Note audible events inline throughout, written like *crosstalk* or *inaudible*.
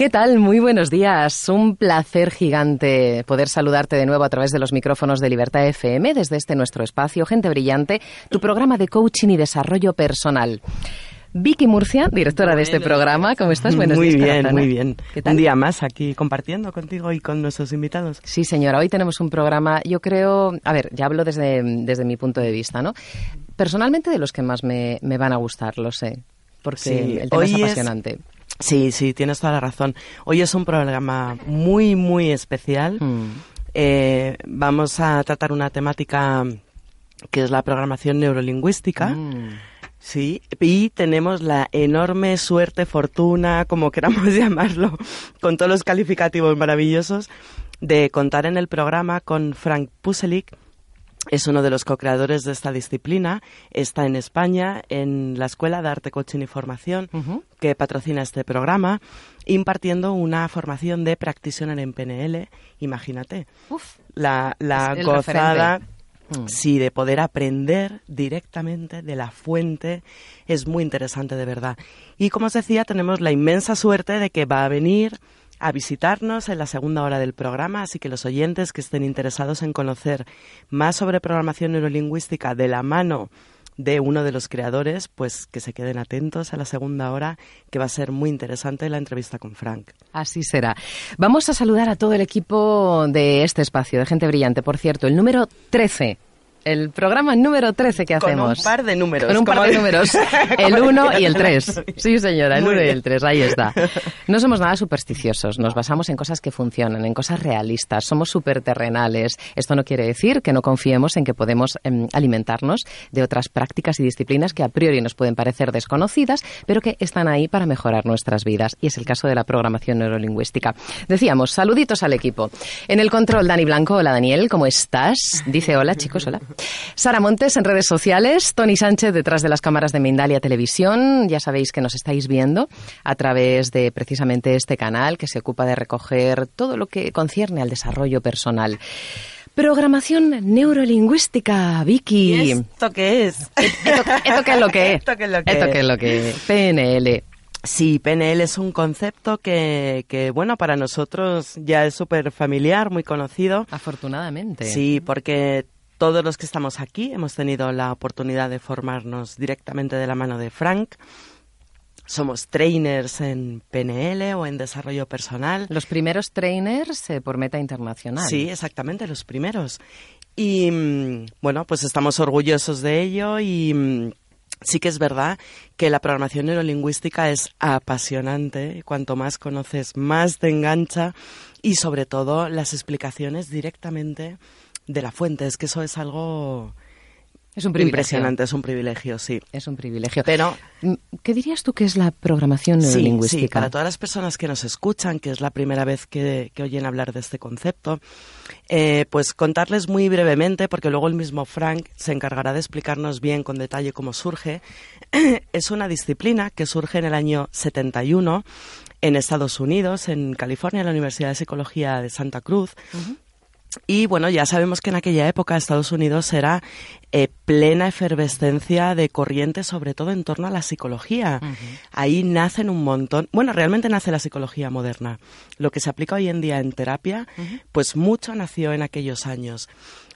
¿Qué tal? Muy buenos días. Un placer gigante poder saludarte de nuevo a través de los micrófonos de Libertad FM desde este nuestro espacio, Gente Brillante, tu programa de coaching y desarrollo personal. Vicky Murcia, directora de este programa, ¿cómo estás? Buenos muy bien, muy bien. Un día más aquí compartiendo contigo y con nuestros invitados. Sí, señora, hoy tenemos un programa, yo creo, a ver, ya hablo desde, desde mi punto de vista, ¿no? Personalmente de los que más me, van a gustar, lo sé, porque el tema es apasionante. Sí, sí, tienes toda la razón. Hoy es un programa muy, muy especial. Mm. Eh, vamos a tratar una temática que es la programación neurolingüística. Mm. Sí, y tenemos la enorme suerte, fortuna, como queramos *laughs* llamarlo, con todos los calificativos maravillosos, de contar en el programa con Frank Puselic, es uno de los co-creadores de esta disciplina. Está en España, en la Escuela de Arte, Coaching y Formación, que patrocina este programa, impartiendo una formación de practitioner en PNL. Imagínate. la, la gozada. Mm. Sí, de poder aprender directamente de la fuente es muy interesante de verdad. Y como os decía, tenemos la inmensa suerte de que va a venir a visitarnos en la segunda hora del programa, así que los oyentes que estén interesados en conocer más sobre programación neurolingüística de la mano de uno de los creadores, pues que se queden atentos a la segunda hora, que va a ser muy interesante la entrevista con Frank. Así será. Vamos a saludar a todo el equipo de este espacio de Gente Brillante. Por cierto, el número 13 el programa número 13 que hacemos. Con un par de números. Con un par de números. *laughs* El 1 y el 3. Sí, señora, el 1 y el 3, ahí está. *laughs* No somos nada supersticiosos, nos basamos en cosas que funcionan, en cosas realistas, somos súper terrenales. Esto no quiere decir que no confiemos en que podemos em, alimentarnos de otras prácticas y disciplinas que a priori nos pueden parecer desconocidas, pero que están ahí para mejorar nuestras vidas. Y es el caso de la programación neurolingüística. Decíamos, saluditos al equipo. En el control, Dani Blanco. Hola, Daniel, ¿cómo estás? Dice hola, chicos, hola. Sara Montes en redes sociales, Tony Sánchez detrás de las cámaras de Mindalia Televisión. Ya sabéis que nos estáis viendo a través de precisamente este canal que se ocupa de recoger todo lo que concierne al desarrollo personal. Programación neurolingüística, Vicky. ¿Y esto qué es? ¿Esto, qué es lo que es? ¿Esto qué es lo que ¿Esto qué es lo que es? PNL. Sí, PNL es un concepto que, que bueno, para nosotros ya es súper familiar, muy conocido. Afortunadamente. Sí, porque todos los que estamos aquí hemos tenido la oportunidad de formarnos directamente de la mano de Frank. Somos trainers en PNL o en desarrollo personal. Los primeros trainers eh, por meta internacional. Sí, exactamente, los primeros. Y mm, bueno, pues estamos orgullosos de ello y mm, sí que es verdad que la programación neurolingüística es apasionante. Cuanto más conoces, más te engancha y sobre todo las explicaciones directamente de la fuente. Es que eso es algo es un impresionante, es un privilegio, sí. Es un privilegio. Pero, mm, ¿qué dirías tú que es la programación neurolingüística? Sí, para todas las personas que nos escuchan, que es la primera vez que, oyen hablar de este concepto, eh, pues contarles muy brevemente, porque luego el mismo Frank se encargará de explicarnos bien con detalle cómo surge. *clears throat* es una disciplina que surge en el año 71 en Estados Unidos, en California, en la Universidad de Psicología de Santa Cruz. Y bueno, ya sabemos que en aquella época Estados Unidos era eh, plena efervescencia de corrientes, sobre todo en torno a la psicología. Ahí nacen un montón. Bueno, realmente nace la psicología moderna. Lo que se aplica hoy en día en terapia, pues mucho nació en aquellos años.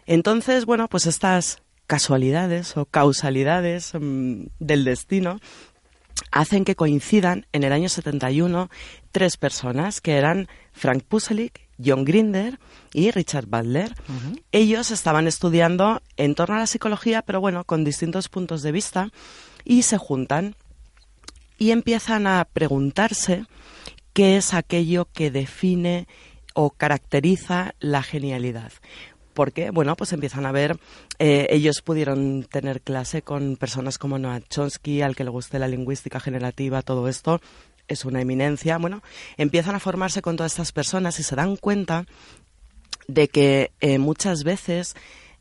Entonces, bueno, pues estas casualidades o causalidades mm, del destino hacen que coincidan en el año 71 tres personas que eran Frank Puselic, John Grinder y Richard Butler. Ellos estaban estudiando en torno a la psicología, pero bueno, con distintos puntos de vista, y se juntan y empiezan a preguntarse qué es aquello que define o caracteriza la genialidad. Porque, bueno, pues empiezan a ver, eh, ellos pudieron tener clase con personas como Noah Chomsky, al que le guste la lingüística generativa, todo esto, es una eminencia, bueno, empiezan a formarse con todas estas personas y se dan cuenta de que eh, muchas veces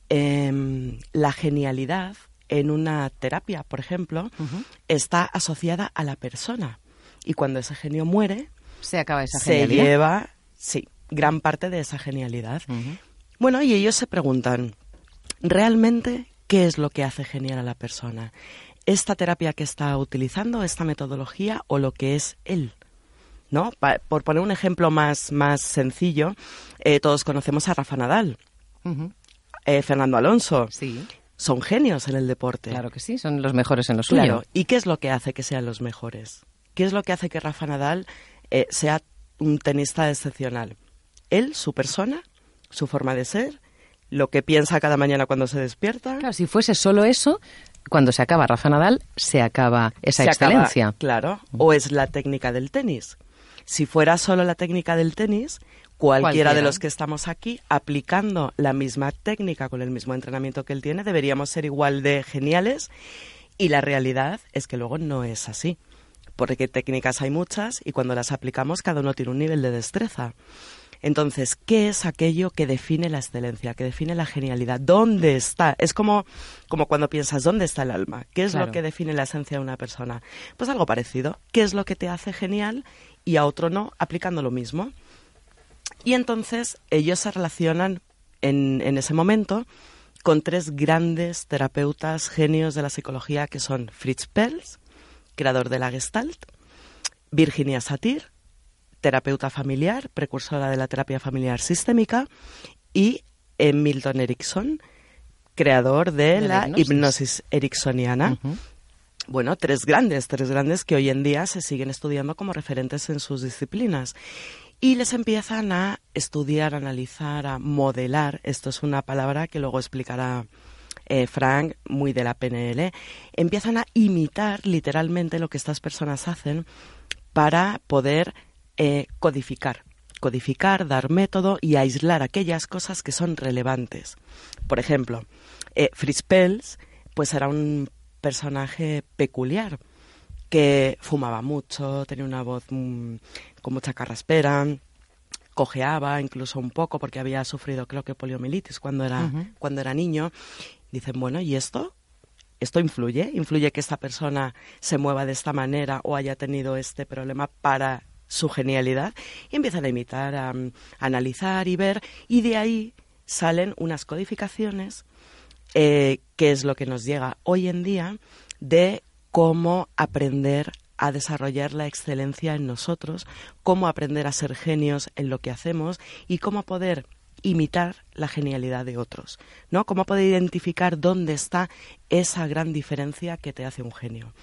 em, la genialidad en una terapia, por ejemplo, está asociada a la persona. Y cuando ese genio muere, se acaba esa se lleva, sí, gran parte de esa genialidad. Bueno, y ellos se preguntan, ¿realmente qué es lo que hace genial a la persona. Esta terapia que está utilizando, esta metodología o lo que es él. ¿No? por poner un ejemplo más, más sencillo, eh, todos conocemos a Rafa Nadal, eh, Fernando Alonso. Sí. Son genios en el deporte. Claro que sí, son los mejores en lo suyo. Claro. ¿Y qué es lo que hace que sean los mejores? ¿Qué es lo que hace que Rafa Nadal eh, sea un tenista excepcional? Él, su persona, su forma de ser, lo que piensa cada mañana cuando se despierta. Claro, si fuese solo eso, cuando se acaba Rafa Nadal, se acaba esa excelencia. claro, o es la técnica del tenis. Si fuera solo la técnica del tenis, cualquiera, de los que estamos aquí, aplicando la misma técnica con el mismo entrenamiento que él tiene, deberíamos ser igual de geniales. Y la realidad es que luego no es así. Porque técnicas hay muchas y cuando las aplicamos cada uno tiene un nivel de destreza. Entonces, ¿qué es aquello que define la excelencia, que define la genialidad? ¿Dónde está? Es como, como cuando piensas, ¿dónde está el alma? ¿Qué es lo que define la esencia de una persona? Pues algo parecido. ¿Qué es lo que te hace genial y a otro no, aplicando lo mismo? Y entonces ellos se relacionan en, en ese momento con tres grandes terapeutas genios de la psicología que son Fritz Perls, creador de la Gestalt, Virginia Satir, terapeuta familiar, precursora de la terapia familiar sistémica, y Milton Erickson, creador de, la, hipnosis, ericksoniana. Bueno, tres grandes, tres grandes que hoy en día se siguen estudiando como referentes en sus disciplinas. Y les empiezan a estudiar, a analizar, a modelar. Esto es una palabra que luego explicará eh, Frank, muy de la PNL. Empiezan a imitar literalmente lo que estas personas hacen para poder eh, codificar. Codificar, dar método y aislar aquellas cosas que son relevantes. Por ejemplo, eh, Fritz Pels, pues era un personaje peculiar que fumaba mucho, tenía una voz mm, con mucha carraspera, cojeaba incluso un poco porque había sufrido creo que poliomielitis cuando era cuando era niño. Dicen, bueno, ¿y esto? ¿Esto influye? ¿Influye que esta persona se mueva de esta manera o haya tenido este problema para su genialidad y empiezan a imitar, a, analizar y ver y de ahí salen unas codificaciones eh, que es lo que nos llega hoy en día de cómo aprender a desarrollar la excelencia en nosotros, cómo aprender a ser genios en lo que hacemos y cómo poder imitar la genialidad de otros, ¿no? Cómo poder identificar dónde está esa gran diferencia que te hace un genio.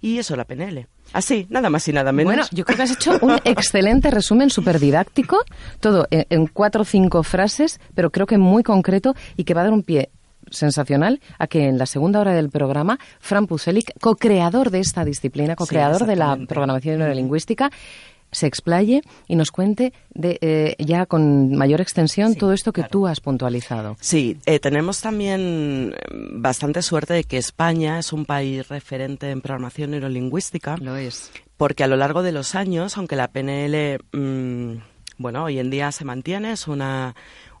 Y eso la PNL. Así, nada más y nada menos. Bueno, yo creo que has hecho un excelente resumen, súper didáctico, todo en, cuatro o cinco frases, pero creo que muy concreto y que va a dar un pie sensacional a que en la segunda hora del programa, Fran Puselic, co-creador de esta disciplina, co-creador de la programación neurolingüística, se explaye y nos cuente de, eh, ya con mayor extensión todo esto que tú has puntualizado. Sí, eh, tenemos también eh, bastante suerte de que España es un país referente en programación neurolingüística. Lo es. Porque a lo largo de los años, aunque la PNL, mm, bueno, hoy en día se mantiene, es una,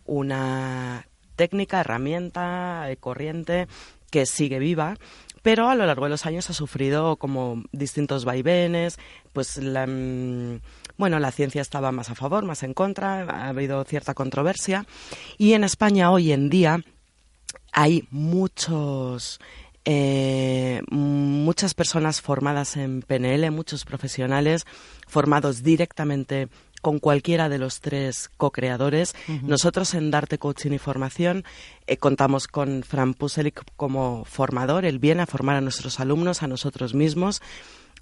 una técnica, herramienta, corriente que sigue viva, pero a lo largo de los años ha sufrido como distintos vaivenes, pues la, mm, bueno, la ciencia estaba más a favor, más en contra, ha habido cierta controversia. Y en España hoy en día hay muchos eh, muchas personas formadas en PNL, muchos profesionales formados directamente con cualquiera de los tres co-creadores. Nosotros en Darte Coaching y Formación eh, contamos con Fran Puselic como formador. Él viene a formar a nuestros alumnos, a nosotros mismos,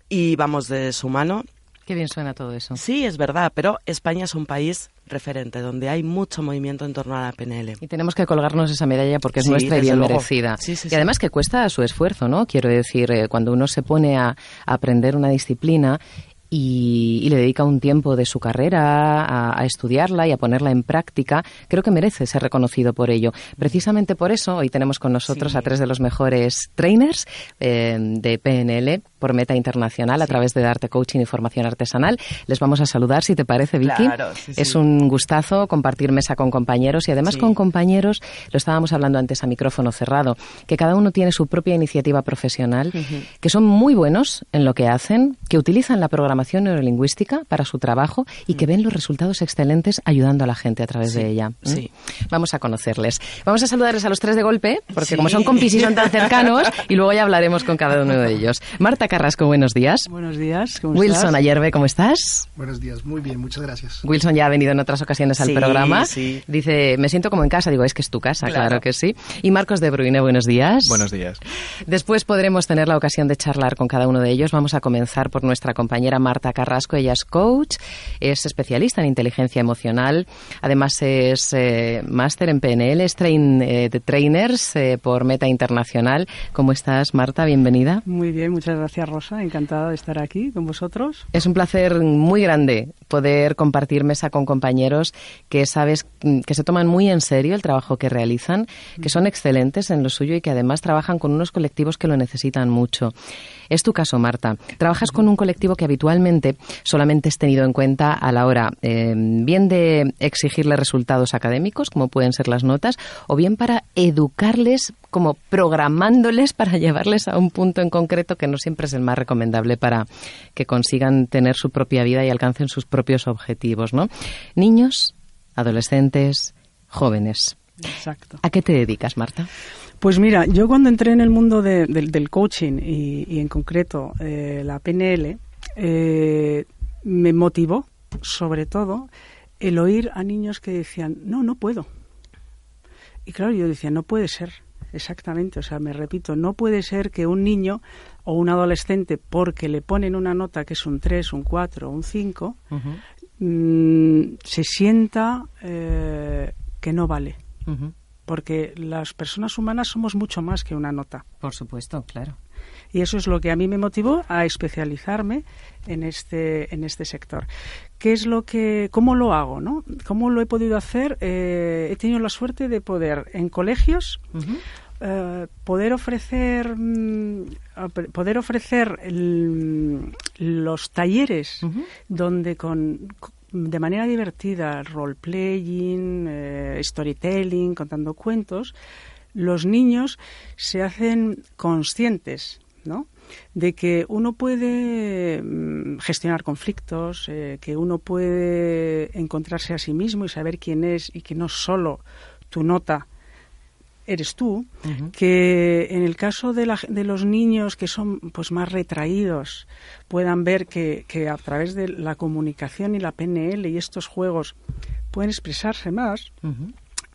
y vamos de su mano. Qué bien suena todo eso. Sí, es verdad, pero España es un país referente, donde hay mucho movimiento en torno a la PNL. Y tenemos que colgarnos esa medalla porque es nuestra y bien merecida. y además que cuesta su esfuerzo, ¿no? Quiero decir, eh, cuando uno se pone a, aprender una disciplina y, le dedica un tiempo de su carrera a, estudiarla y a ponerla en práctica, creo que merece ser reconocido por ello. Precisamente por eso hoy tenemos con nosotros a tres de los mejores trainers eh, de PNL por Meta Internacional a través de Darte Coaching y Formación Artesanal. Les vamos a saludar, si te parece, Vicky. Claro, sí, sí. Es un gustazo compartir mesa con compañeros y además con compañeros, lo estábamos hablando antes a micrófono cerrado, que cada uno tiene su propia iniciativa profesional, que son muy buenos en lo que hacen, que utilizan la programación neurolingüística para su trabajo y que ven los resultados excelentes ayudando a la gente a través de ella. ¿Mm? sí. Vamos a conocerles. Vamos a saludarles a los tres de golpe, porque como son compis y son tan cercanos, *laughs* y luego ya hablaremos con cada uno de ellos. Marta Carrasco, buenos días. Buenos días. ¿cómo Wilson estás? Ayerbe, ¿cómo estás? Buenos días, muy bien, muchas gracias. Wilson ya ha venido en otras ocasiones al Sí, programa. sí. Dice, me siento como en casa. Digo, es que es tu casa, claro, Claro. que sí. Y Marcos de Bruyne, buenos días. Buenos días. Después podremos tener la ocasión de charlar con cada uno de ellos. Vamos a comenzar por nuestra compañera Marta Carrasco. Ella es coach, es especialista en inteligencia emocional. Además es eh, máster en PNL, es train, eh, de trainers eh, por Meta Internacional. ¿Cómo estás, Marta? Bienvenida. Muy bien, muchas gracias Rosa. Encantada de estar aquí con vosotros. Es un placer muy grande poder compartir mesa con compañeros que sabes mm, que se toman muy en serio el trabajo que realizan, que son excelentes en lo suyo y que además trabajan con unos colectivos que lo necesitan mucho. Es tu caso, Marta. Trabajas con un colectivo que habitualmente solamente es tenido en cuenta a la hora eh, bien de exigirle resultados académicos, como pueden ser las notas, o bien para educarles como programándoles para llevarles a un punto en concreto que no siempre es el más recomendable para que consigan tener su propia vida y alcancen sus propios objetivos, ¿no? Niños, adolescentes, jóvenes. Exacto. ¿A qué te dedicas, Marta? Pues mira, yo cuando entré en el mundo de- del- del coaching y, y en concreto eh, la PNL, eh, me motivó sobre todo el oír a niños que decían, no, no puedo. Y claro, yo decía, no puede ser. Exactamente, o sea, me repito, no puede ser que un niño o un adolescente, porque le ponen una nota que es un 3, un 4, un 5, mm, se sienta eh, que no vale. Porque las personas humanas somos mucho más que una nota. Por supuesto, claro. Y eso es lo que a mí me motivó a especializarme en este, en este sector. ¿Qué es lo que, cómo lo hago, no? ¿Cómo lo he podido hacer? Eh, he tenido la suerte de poder en colegios eh, poder ofrecer mm, poder ofrecer el- los talleres donde con de manera divertida, role playing, eh, storytelling, contando cuentos, los niños se hacen conscientes, ¿no? De que uno puede mm, gestionar conflictos, eh, que uno puede encontrarse a sí mismo y saber quién es y que no solo tu nota eres tú, que en el caso de, la- de los niños que son pues más retraídos puedan ver que, que a través de la comunicación y la PNL y estos juegos pueden expresarse más,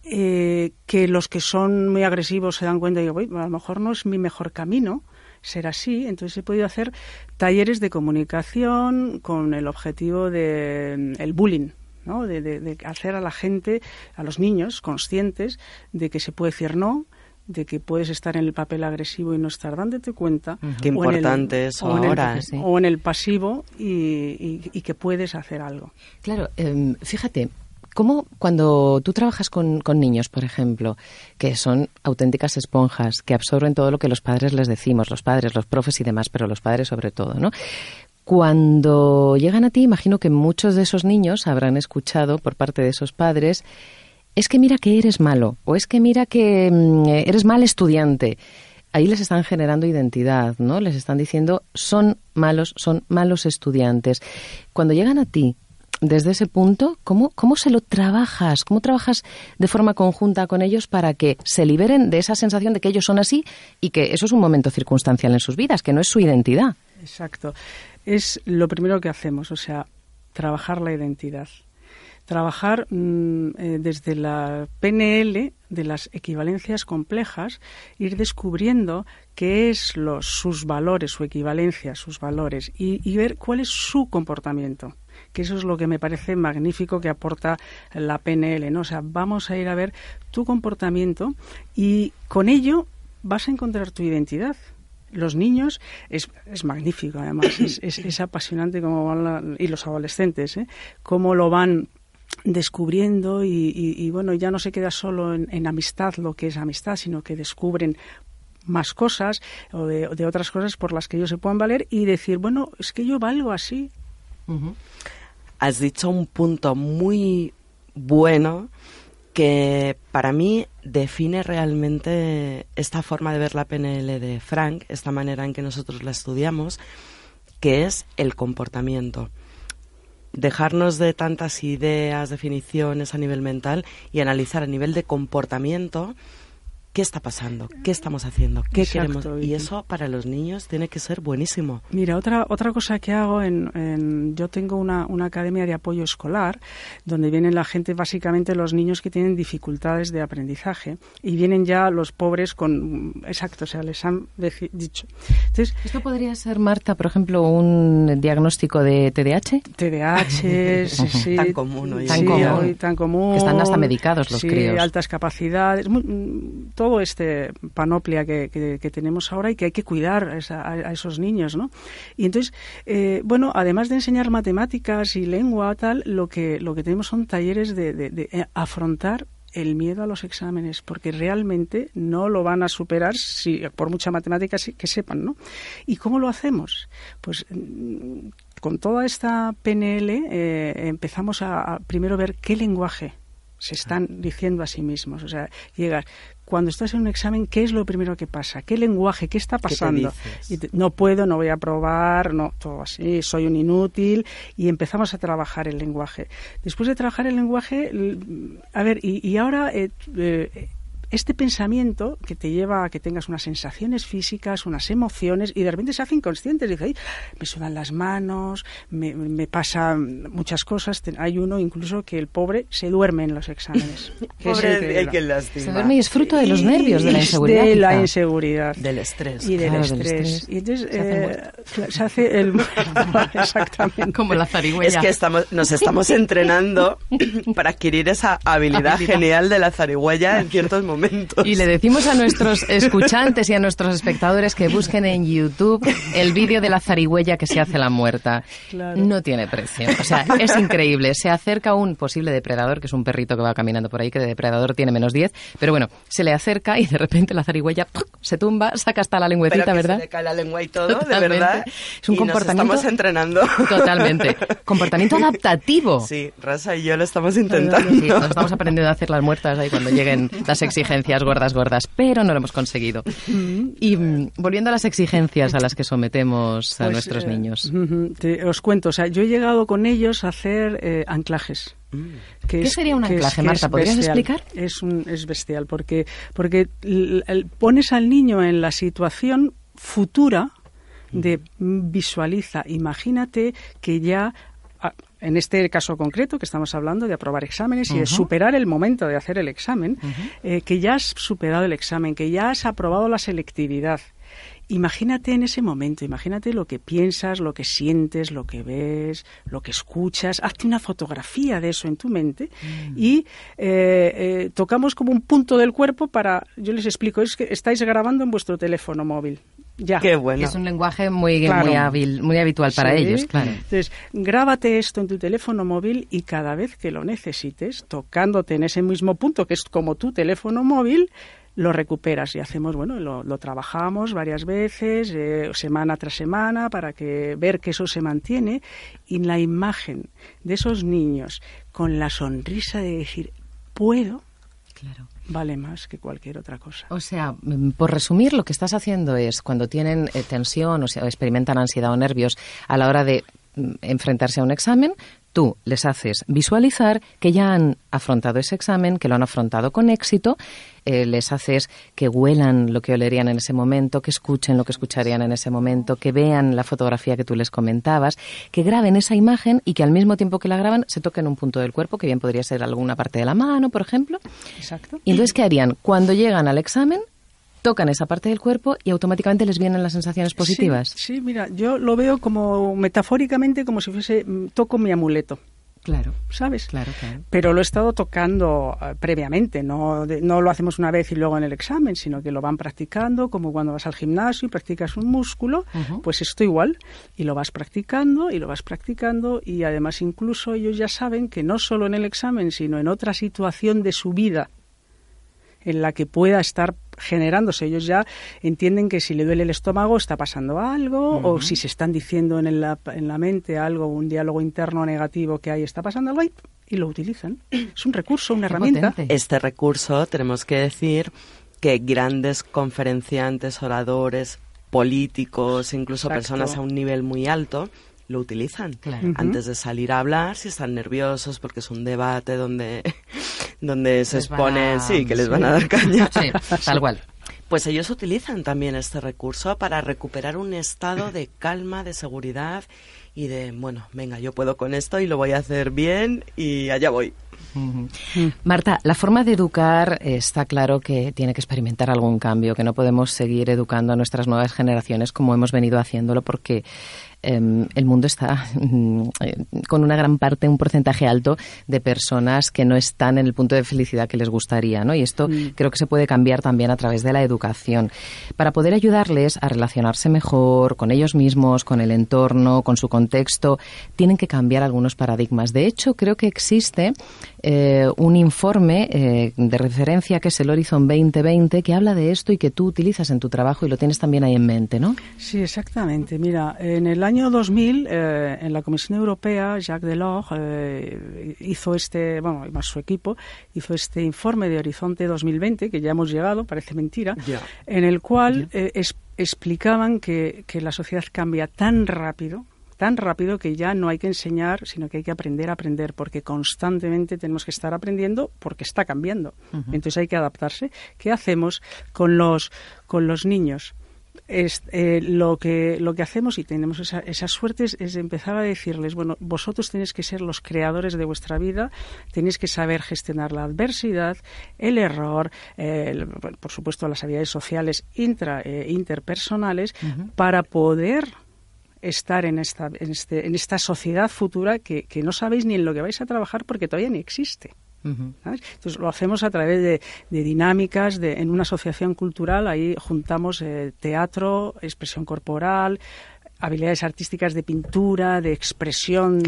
eh, que los que son muy agresivos se dan cuenta y digo, "Uy, a lo mejor no es mi mejor camino ser así. Entonces he podido hacer talleres de comunicación con el objetivo de mm, el bullying. ¿No? De, de- de hacer a la gente, a los niños, conscientes de que se puede decir no, de que puedes estar en el papel agresivo y no estar dándote cuenta. Qué o en el- importante eso o en el- ahora, sí. O en el pasivo y, y- y que puedes hacer algo. Claro, em, fíjate, ¿cómo cuando tú trabajas con, con niños, por ejemplo, que son auténticas esponjas, que absorben todo lo que los padres les decimos, los padres, los profes y demás, pero los padres sobre todo, ¿no? Cuando llegan a ti, imagino que muchos de esos niños habrán escuchado por parte de esos padres, es que mira que eres malo, o es que mira que mm, eres mal estudiante. Ahí les están generando identidad, ¿no? Les están diciendo, son malos, son malos estudiantes. Cuando llegan a ti, desde ese punto, ¿cómo, ¿cómo se lo trabajas? ¿Cómo trabajas de forma conjunta con ellos para que se liberen de esa sensación de que ellos son así y que eso es un momento circunstancial en sus vidas, que no es su identidad? Exacto. Es lo primero que hacemos, o sea, trabajar la identidad. Trabajar mm, eh, desde la PNL de las equivalencias complejas, ir descubriendo qué es los, sus valores, su equivalencia, sus valores, y, y ver cuál es su comportamiento que eso es lo que me parece magnífico que aporta la PNL, ¿no? O sea, vamos a ir a ver tu comportamiento y con ello vas a encontrar tu identidad. Los niños es, es magnífico, además, es, es, es apasionante como van la- y los adolescentes, ¿eh? cómo lo van descubriendo y, y- y, bueno, ya no se queda solo en, en amistad lo que es amistad, sino que descubren más cosas o de, otras cosas por las que ellos se puedan valer y decir, bueno, es que yo valgo así. Has dicho un punto muy bueno que para mí define realmente esta forma de ver la PNL de Frank, esta manera en que nosotros la estudiamos, que es el comportamiento. Dejarnos de tantas ideas, definiciones a nivel mental y analizar a nivel de comportamiento qué está pasando, qué estamos haciendo, qué queremos. Y eso para los niños tiene que ser buenísimo. Mira, otra, otra cosa que hago, en, yo tengo una, una, academia de apoyo escolar donde vienen la gente, básicamente los niños que tienen dificultades de aprendizaje y vienen ya los pobres con, exacto, o sea, les han dicho. Entonces, ¿Esto podría ser, Marta, por ejemplo, un diagnóstico de TDAH? TDAH, *laughs* sí, sí. Tan común hoy. Tan, común. tan común. están hasta medicados los sí, críos. altas capacidades todo este panoplia que, tenemos ahora y que hay que cuidar a, esos niños, ¿no? Y entonces, eh, bueno, además de enseñar matemáticas y lengua, tal, lo que, lo que tenemos son talleres de, eh, afrontar el miedo a los exámenes, porque realmente no lo van a superar si por mucha matemática que sepan, ¿no? ¿Y cómo lo hacemos? Pues mm, con toda esta PNL eh, empezamos a, a, primero ver qué lenguaje se están diciendo a sí mismos. O sea, llegas, cuando estás en un examen, ¿qué es lo primero que pasa? ¿Qué lenguaje? ¿Qué está pasando? no puedo, no voy a probar, no, todo así, soy un inútil. Y empezamos a trabajar el lenguaje. Después de trabajar el lenguaje, a ver, y, ahora eh, eh, este pensamiento que te lleva a que tengas unas sensaciones físicas, unas emociones, y de repente se hace inconsciente. Dice, me sudan las manos, me, me pasan muchas cosas. Hay uno incluso que el pobre se duerme en los exámenes. *laughs* pobre Se duerme y es fruto de los nervios, de la inseguridad. De la inseguridad. Del estrés. Y del, estrés. Y entonces se, hace *laughs* el... *laughs* Exactamente. Como la zarigüeya. Es que estamos, nos estamos entrenando para adquirir esa habilidad genial de la zarigüeya en ciertos momentos. Y le decimos a nuestros *laughs* escuchantes y a nuestros espectadores que busquen en YouTube el vídeo de la zarigüeya que se hace la muerta. No tiene precio. O sea, es increíble. Se acerca un posible depredador, que es un perrito que va caminando por ahí, que de depredador tiene menos 10, pero bueno, se le acerca y de repente la zarigüeya se tumba, saca hasta la lengüecita, ¿verdad? Se le cae la lengua y todo, de verdad. Es un comportamiento. estamos entrenando. Totalmente. Comportamiento adaptativo. Sí, Rasa y yo lo estamos intentando. Sí, nos estamos aprendiendo a hacer las muertas ahí cuando lleguen las exigencias exigencias gordas, gordas, pero no lo hemos conseguido. Y mm, volviendo a las exigencias a las que sometemos a pues, nuestros eh, niños. os cuento, o sea, yo he llegado con ellos a hacer eh, anclajes. Mm. ¿Qué sería un anclaje, Marta? ¿Podrías explicar? Es, un, es bestial, porque, porque pones al niño en la situación futura de visualiza, imagínate que ya en este caso concreto que estamos hablando de aprobar exámenes y de superar el momento de hacer el examen, eh, que ya has superado el examen, que ya has aprobado la selectividad. Imagínate en ese momento, imagínate lo que piensas, lo que sientes, lo que ves, lo que escuchas. Hazte una fotografía de eso en tu mente mm. y eh, eh, tocamos como un punto del cuerpo para, yo les explico, es que estáis grabando en vuestro teléfono móvil. Ya. Qué bueno. Es un lenguaje muy, muy, hábil, muy habitual para ellos, claro. Entonces, grábate esto en tu teléfono móvil y cada vez que lo necesites, tocándote en ese mismo punto, que es como tu teléfono móvil, lo recuperas y hacemos, bueno, lo, trabajamos varias veces, eh, semana tras semana, para que ver que eso se mantiene. Y la imagen de esos niños con la sonrisa de decir, puedo, claro vale más que cualquier otra cosa. O sea, mm, por resumir, lo que estás haciendo es cuando tienen eh, tensión o, sea, experimentan ansiedad o nervios a la hora de mm, enfrentarse a un examen, tú les haces visualizar que ya han afrontado ese examen, que lo han afrontado con éxito, eh, les haces que huelan lo que olerían en ese momento, que escuchen lo que escucharían en ese momento, que vean la fotografía que tú les comentabas, que graben esa imagen y que al mismo tiempo que la graban se toquen un punto del cuerpo, que bien podría ser alguna parte de la mano, por ejemplo. Exacto. Y entonces, ¿qué harían? Cuando llegan al examen, tocan esa parte del cuerpo y automáticamente les vienen las sensaciones positivas. Sí, mira, yo lo veo como metafóricamente como si fuese mm, toco mi amuleto. Claro. ¿Sabes? Claro, claro. Pero lo he estado tocando eh, previamente, no, no lo hacemos una vez y luego en el examen, sino que lo van practicando, como cuando vas al gimnasio y practicas un músculo, pues esto igual, y lo vas practicando y lo vas practicando, y además incluso ellos ya saben que no solo en el examen, sino en otra situación de su vida en la que pueda estar generándose. Ellos ya entienden que si le duele el estómago está pasando algo, o si se están diciendo en la, en la mente algo, un diálogo interno negativo que hay, está pasando algo, y, lo utilizan. Es un recurso, una herramienta. Este recurso, tenemos que decir que grandes conferenciantes, oradores, políticos, incluso personas a un nivel muy alto, lo utilizan antes de salir a hablar si están nerviosos porque es un debate donde *laughs* donde se exponen sí que les van a dar caña. Sí, tal cual. *laughs* Pues ellos utilizan también este recurso para recuperar un estado de calma de seguridad y de bueno venga yo puedo con esto y lo voy a hacer bien y allá voy. Marta, la forma de educar está claro que tiene que experimentar algún cambio, que no podemos seguir educando a nuestras nuevas generaciones como hemos venido haciéndolo porque Em, el mundo está mm, con una gran parte, un porcentaje alto de personas que no están en el punto de felicidad que les gustaría, ¿no? Y esto mm. creo que se puede cambiar también a través de la educación. Para poder ayudarles a relacionarse mejor con ellos mismos, con el entorno, con su contexto, tienen que cambiar algunos paradigmas. De hecho, creo que existe eh, un informe eh, de referencia que es el Horizon 2020 que habla de esto y que tú utilizas en tu trabajo y lo tienes también ahí en mente, ¿no? Sí, exactamente. Mira, en el año 2000, eh, en la Comisión Europea, Jacques Delors hizo este, bueno, más su equipo, hizo este informe de Horizonte 2020, que ya hemos llegado, parece mentira, en el cual explicaban que, que la sociedad cambia tan rápido tan rápido que ya no hay que enseñar, sino que hay que aprender a aprender, porque constantemente tenemos que estar aprendiendo porque está cambiando. Entonces hay que adaptarse. ¿Qué hacemos con los, con los niños? Eh, lo que lo que hacemos y tenemos esa, esa suerte es, empezar a decirles bueno vosotros tenéis que ser los creadores de vuestra vida tenéis que saber gestionar la adversidad el error por supuesto las habilidades sociales intra e interpersonales para poder estar en esta, en, este, en esta sociedad futura que, que, no sabéis ni en lo que vais a trabajar porque todavía ni existe. Entonces lo hacemos a través de, de, dinámicas, de, en una asociación cultural, ahí juntamos eh, teatro, expresión corporal, habilidades artísticas de pintura, de expresión,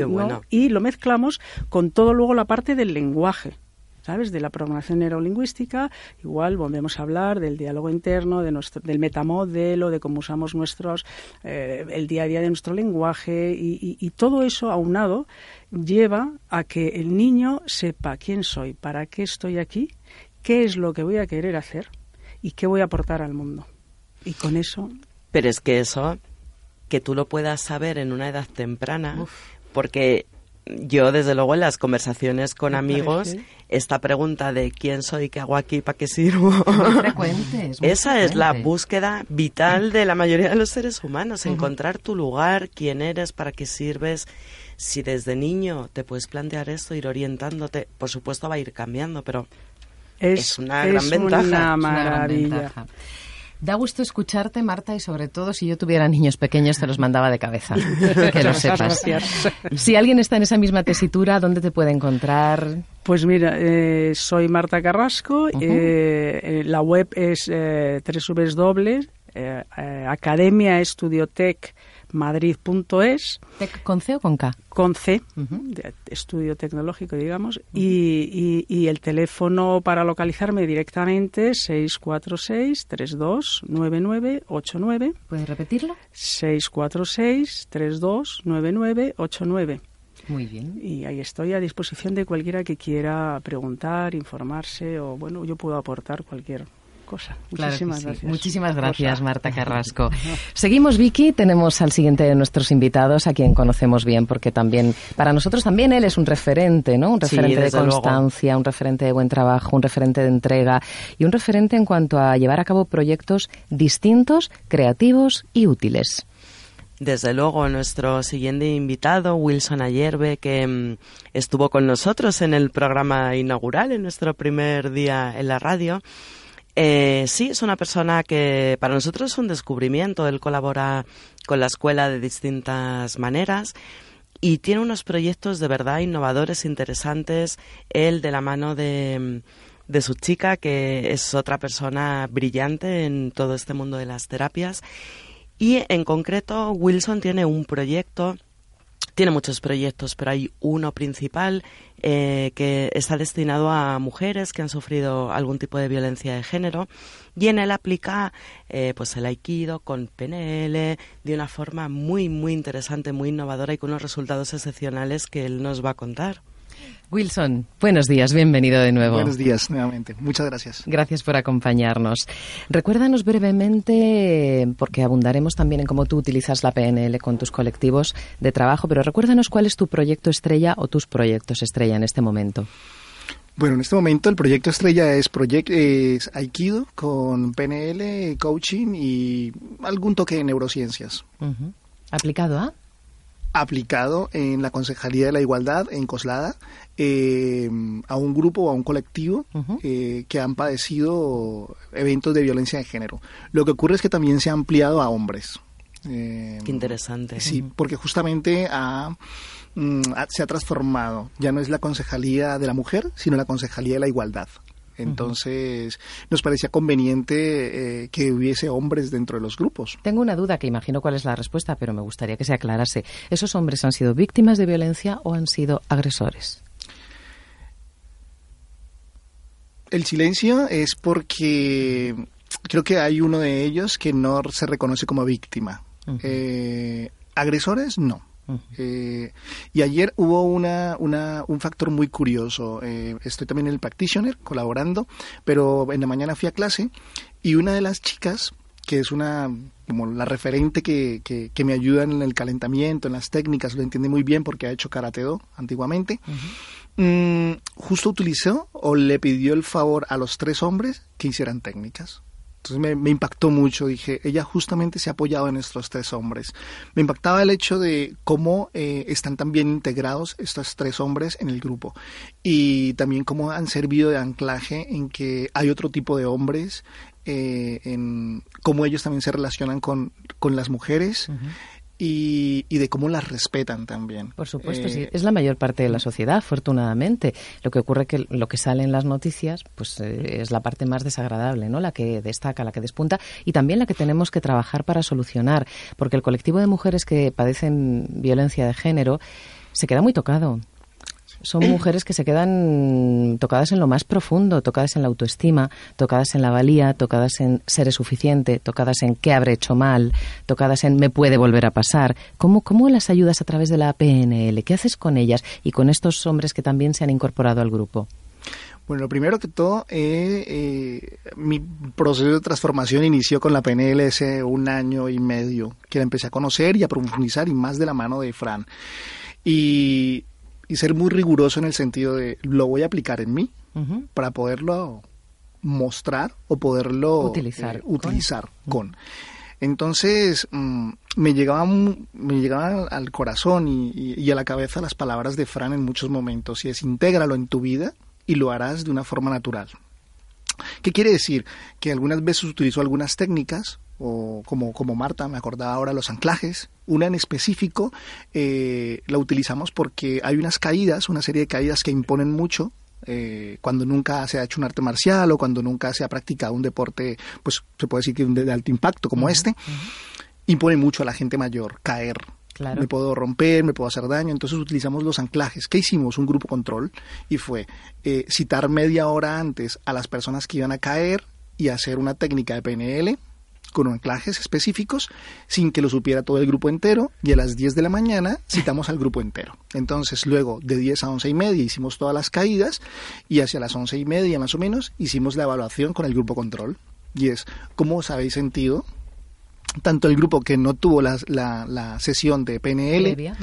y lo mezclamos con todo luego la parte del lenguaje. ¿Sabes? De la programación neurolingüística, igual volvemos a hablar del diálogo interno, de nuestro, del metamodelo, de cómo usamos nuestros, eh, el día a día de nuestro lenguaje y, todo eso aunado lleva a que el niño sepa quién soy, para qué estoy aquí, qué es lo que voy a querer hacer y qué voy a aportar al mundo. Y con eso... Pero es que eso, que tú lo puedas saber en una edad temprana, porque yo, desde luego, en las conversaciones con amigos, esta pregunta de quién soy, qué hago aquí, para qué sirvo. *laughs* Esa es la búsqueda vital de la mayoría de los seres humanos, encontrar tu lugar, quién eres, para qué sirves. Si desde niño te puedes plantear esto, ir orientándote, por supuesto va a ir cambiando, pero es, una gran ventaja. Una maravilla. Da gusto escucharte, Marta, y sobre todo si yo tuviera niños pequeños te los mandaba de cabeza. *laughs* que lo sepas. Si alguien está en esa misma tesitura, ¿dónde te puede encontrar? Pues mira, eh, soy Marta Carrasco. Eh, eh, la web es eh, Academia Estudiotec madrid.es. ¿Con C o con K? Con C, estudio tecnológico, digamos, y, y, el teléfono para localizarme directamente es 646-329989. ¿Puedes repetirlo? 646-329989. Muy bien. Y ahí estoy a disposición de cualquiera que quiera preguntar, informarse o, bueno, yo puedo aportar cualquier cosa. Muchísimas gracias. Muchísimas gracias, Marta Carrasco. *laughs* Seguimos, Vicky. Tenemos al siguiente de nuestros invitados, a quien conocemos bien, porque también, para nosotros también él es un referente, ¿no? Un referente de constancia, un referente de buen trabajo, un referente de entrega y un referente en cuanto a llevar a cabo proyectos distintos, creativos y útiles. Desde luego, nuestro siguiente invitado, Wilson Ayerbe, que mm, estuvo con nosotros en el programa inaugural, en nuestro primer día en la radio, eh, sí, es una persona que para nosotros es un descubrimiento. Él colabora con la escuela de distintas maneras y tiene unos proyectos de verdad innovadores, interesantes. Él de la mano de, de su chica, que es otra persona brillante en todo este mundo de las terapias. Y en concreto, Wilson tiene un proyecto tiene muchos proyectos, pero hay uno principal eh, que está destinado a mujeres que han sufrido algún tipo de violencia de género y en él aplica eh, pues el aikido con PNL de una forma muy muy interesante, muy innovadora y con unos resultados excepcionales que él nos va a contar. Wilson, buenos días, bienvenido de nuevo. Buenos días nuevamente, muchas gracias. Gracias por acompañarnos. Recuérdanos brevemente, porque abundaremos también en cómo tú utilizas la PNL con tus colectivos de trabajo, pero recuérdanos cuál es tu proyecto estrella o tus proyectos estrella en este momento. Bueno, en este momento el proyecto estrella es, proyecto es Aikido con PNL, coaching y algún toque de neurociencias. ¿Aplicado a? Aplicado en la Concejalía de la Igualdad en Coslada eh, a un grupo o a un colectivo eh, que han padecido eventos de violencia de género. Lo que ocurre es que también se ha ampliado a hombres. Eh, Qué interesante. Sí, porque justamente mm, se ha transformado. Ya no es la Concejalía de la Mujer, sino la Concejalía de la Igualdad. Entonces, nos parecía conveniente eh, que hubiese hombres dentro de los grupos. Tengo una duda que imagino cuál es la respuesta, pero me gustaría que se aclarase. ¿Esos hombres han sido víctimas de violencia o han sido agresores? El silencio es porque creo que hay uno de ellos que no se reconoce como víctima. Eh, agresores, no. Eh, y ayer hubo una, un factor muy curioso. Eh, estoy también en el practitioner colaborando, pero en la mañana fui a clase y una de las chicas, que es una como la referente que, que, me ayuda en el calentamiento, en las técnicas, lo entiende muy bien porque ha hecho karate do antiguamente, mm, justo utilizó o le pidió el favor a los tres hombres que hicieran técnicas. Entonces me, impactó mucho, dije, ella justamente se ha apoyado en estos tres hombres. Me impactaba el hecho de cómo eh, están tan bien integrados estos tres hombres en el grupo. Y también cómo han servido de anclaje en que hay otro tipo de hombres, eh, en cómo ellos también se relacionan con, con las mujeres y, y, de cómo las respetan también. Por supuesto, sí. Eh, es la mayor parte de la sociedad, afortunadamente. Lo que ocurre que lo que sale en las noticias pues eh, es la parte más desagradable, ¿no? La que destaca, la que despunta y también la que tenemos que trabajar para solucionar, porque el colectivo de mujeres que padecen violencia de género se queda muy tocado son mujeres que se quedan tocadas en lo más profundo, tocadas en la autoestima, tocadas en la valía, tocadas en ser suficiente, tocadas en qué habré hecho mal, tocadas en me puede volver a pasar. ¿Cómo, ¿Cómo las ayudas a través de la PNL? ¿Qué haces con ellas y con estos hombres que también se han incorporado al grupo? Bueno, lo primero que todo, eh, eh, mi proceso de transformación inició con la PNL hace un año y medio, que la empecé a conocer y a profundizar y más de la mano de Fran. Y y ser muy riguroso en el sentido de lo voy a aplicar en mí para poderlo mostrar o poderlo utilizar, eh, utilizar con. Entonces mm, me llegaban me llegaban al corazón y, a la cabeza las palabras de Fran en muchos momentos y es intégralo en tu vida y lo harás de una forma natural. ¿Qué quiere decir? Que algunas veces utilizo algunas técnicas o como, como Marta, me acordaba ahora los anclajes. Una en específico eh, la utilizamos porque hay unas caídas, una serie de caídas que imponen mucho eh, cuando nunca se ha hecho un arte marcial o cuando nunca se ha practicado un deporte, pues se puede decir que de, alto impacto como este, impone mucho a la gente mayor caer. Me puedo romper, me puedo hacer daño, entonces utilizamos los anclajes. ¿Qué hicimos? Un grupo control y fue eh, citar media hora antes a las personas que iban a caer y hacer una técnica de PNL con anclajes específicos sin que lo supiera todo el grupo entero y a las 10 de la mañana citamos al grupo entero. Entonces luego de 10 a 11 y media hicimos todas las caídas y hacia las 11 y media más o menos hicimos la evaluación con el grupo control. Y es cómo os habéis sentido tanto el grupo que no tuvo la, la, sesión de PNL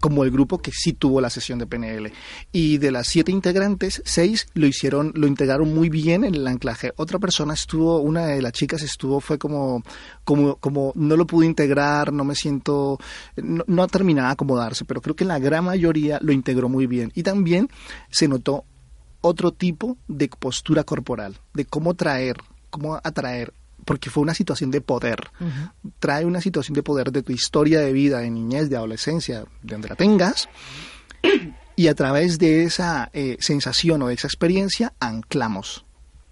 como el grupo que sí tuvo la sesión de PNL. Y de las siete integrantes, seis lo hicieron, lo integraron muy bien en el anclaje. Otra persona estuvo, una de las chicas estuvo, fue como, como, como no lo pude integrar, no me siento, no, no ha terminado de acomodarse, pero creo que la gran mayoría lo integró muy bien. Y también se notó otro tipo de postura corporal, de cómo traer, cómo atraer porque fue una situación de poder. Trae una situación de poder de tu historia de vida, de niñez, de adolescencia, de donde la tengas, y a través de esa eh, sensación o de esa experiencia anclamos.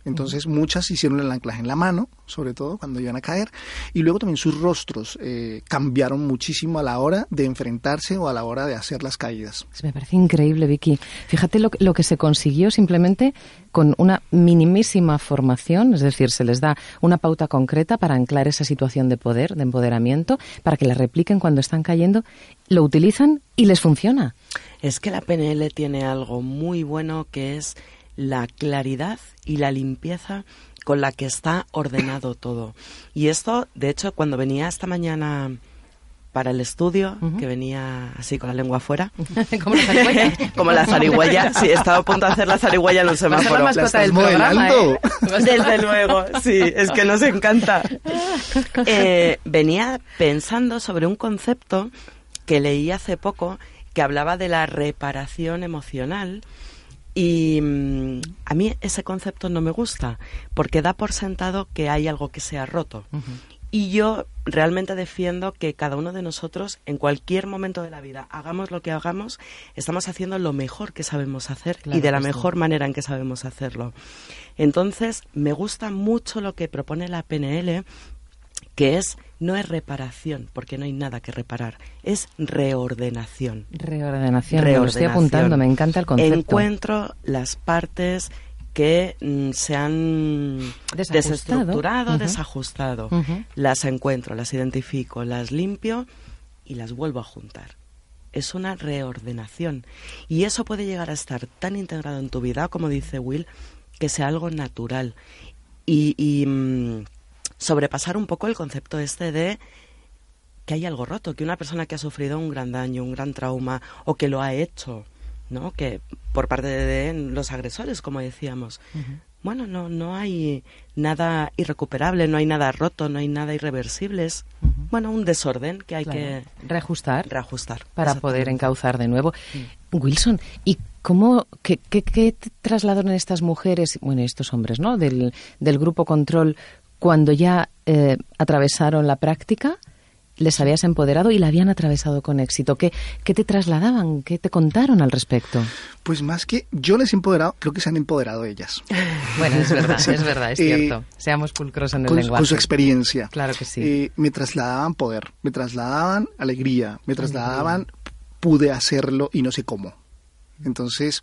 Entonces muchas hicieron el anclaje en la mano, sobre todo cuando iban a caer, y luego también sus rostros eh, cambiaron muchísimo a la hora de enfrentarse o a la hora de hacer las caídas. Me parece increíble, Vicky. Fíjate lo, lo que se consiguió simplemente con una minimísima formación, es decir, se les da una pauta concreta para anclar esa situación de poder, de empoderamiento, para que la repliquen cuando están cayendo, lo utilizan y les funciona. Es que la PNL tiene algo muy bueno que es la claridad y la limpieza con la que está ordenado todo. Y esto, de hecho, cuando venía esta mañana para el estudio, que venía así con la lengua afuera. *laughs* Como la zarigüeya. *laughs* Como la zarigüeya. Sí, estaba a punto de hacer la zarigüeya en un semáforo. la mascota del programa, ¿eh? *laughs* Desde luego, sí, es que nos encanta. Eh, venía pensando sobre un concepto que leí hace poco que hablaba de la reparación emocional. Y mm, a mí ese concepto no me gusta, porque da por sentado que hay algo que se ha roto. Y yo realmente defiendo que cada uno de nosotros, en cualquier momento de la vida, hagamos lo que hagamos, estamos haciendo lo mejor que sabemos hacer Claro y de la sí. mejor manera en que sabemos hacerlo. Entonces, me gusta mucho lo que propone la PNL, que es no es reparación, porque no hay nada que reparar, es reordenación. Reordenación, me lo estoy apuntando, me encanta el concepto. Encuentro las partes que mm, se han Desajustado. desestructurado, desajustado. Las encuentro, las identifico, las limpio y las vuelvo a juntar. Es una reordenación. Y eso puede llegar a estar tan integrado en tu vida, como dice Will, que sea algo natural. Y, y, mm, sobrepasar un poco el concepto este de que hay algo roto, que una persona que ha sufrido un gran daño, un gran trauma, o que lo ha hecho, ¿no? Que por parte de los agresores, como decíamos. Bueno, no, no hay nada irrecuperable, no hay nada roto, no hay nada irreversible. Es, bueno, un desorden que hay Claro. que reajustar reajustar. para poder encauzar de nuevo. Wilson, ¿y cómo, qué, qué, qué trasladaron estas mujeres, bueno, estos hombres, ¿no? Del, del grupo control cuando ya eh, atravesaron la práctica, les habías empoderado y la habían atravesado con éxito. ¿Qué, ¿Qué te trasladaban? ¿Qué te contaron al respecto? Pues más que yo les he empoderado, creo que se han empoderado ellas. *laughs* Bueno, es verdad, es verdad, es Eh, cierto. Seamos pulcros en el Con, lenguaje. con su experiencia. Claro que sí. Eh, me trasladaban poder, me trasladaban alegría, me trasladaban pude hacerlo y no sé cómo. Entonces,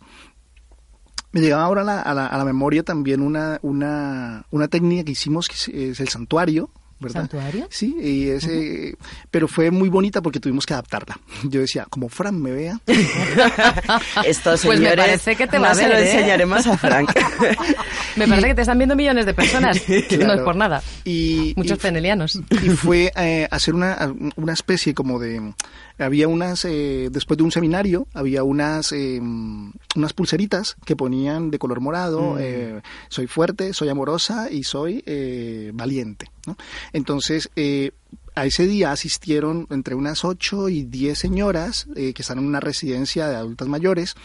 me llegaba ahora a la, a la- a la memoria también una, una, una técnica que hicimos que es, el santuario. ¿verdad? ¿Santuario? Sí, y ese, pero fue muy bonita porque tuvimos que adaptarla. *laughs* Yo decía, como Fran me vea, *laughs* Estos Pues me señores, parece que te va no a se ver, lo ¿eh? enseñaremos a Frank. *laughs* Me parece que te están viendo millones de personas. No es por nada. y, Muchos y- penelianos. y fue eh, hacer una, una especie como de había unas eh, después de un seminario había unas eh, unas pulseritas que ponían de color morado eh, soy fuerte soy amorosa y soy eh, valiente ¿no? entonces eh, a ese día asistieron entre unas 8 y 10 señoras que están en una residencia de adultas mayores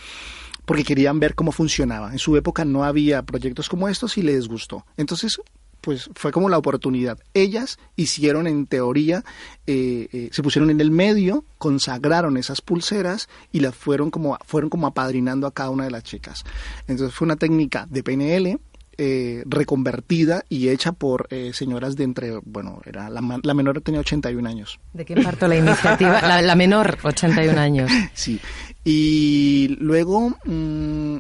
porque querían ver cómo funcionaba. En su época no había proyectos como estos y les gustó. Entonces, pues fue como la oportunidad. Ellas hicieron en teoría, eh, eh, se pusieron en el medio, consagraron esas pulseras y las fueron como, fueron como apadrinando a cada una de las chicas. Entonces fue una técnica de PNL. eh, reconvertida y hecha por eh, señoras de entre, bueno, era la, menor tenía 81 años. ¿De quién parto la iniciativa? La, la menor, 81 años. *laughs* Sí. Y luego, mm,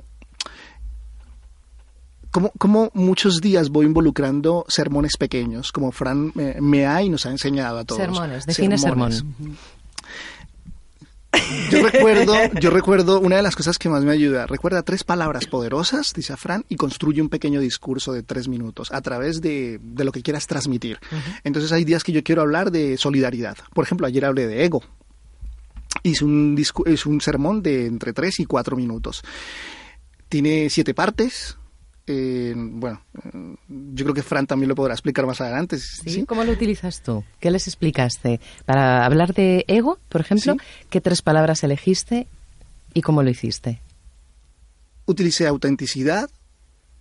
como, como muchos días voy involucrando sermones pequeños, como Fran me, me ha y nos ha enseñado a todos. Sermones, define Sermones. sermón. Yo recuerdo, yo recuerdo una de las cosas que más me ayuda. Recuerda tres palabras poderosas, dice Fran, y construye un pequeño discurso de tres minutos a través de, de lo que quieras transmitir. Entonces hay días que yo quiero hablar de solidaridad. Por ejemplo, ayer hablé de ego. Hice un, discu- es un sermón de entre tres y cuatro minutos. Tiene siete partes. Eh, bueno, eh, yo creo que Fran también lo podrá explicar más adelante. ¿Sí? ¿sí? ¿Cómo lo utilizas tú? ¿Qué les explicaste? Para hablar de ego, por ejemplo, Sí. ¿qué tres palabras elegiste y cómo lo hiciste? utilicé autenticidad,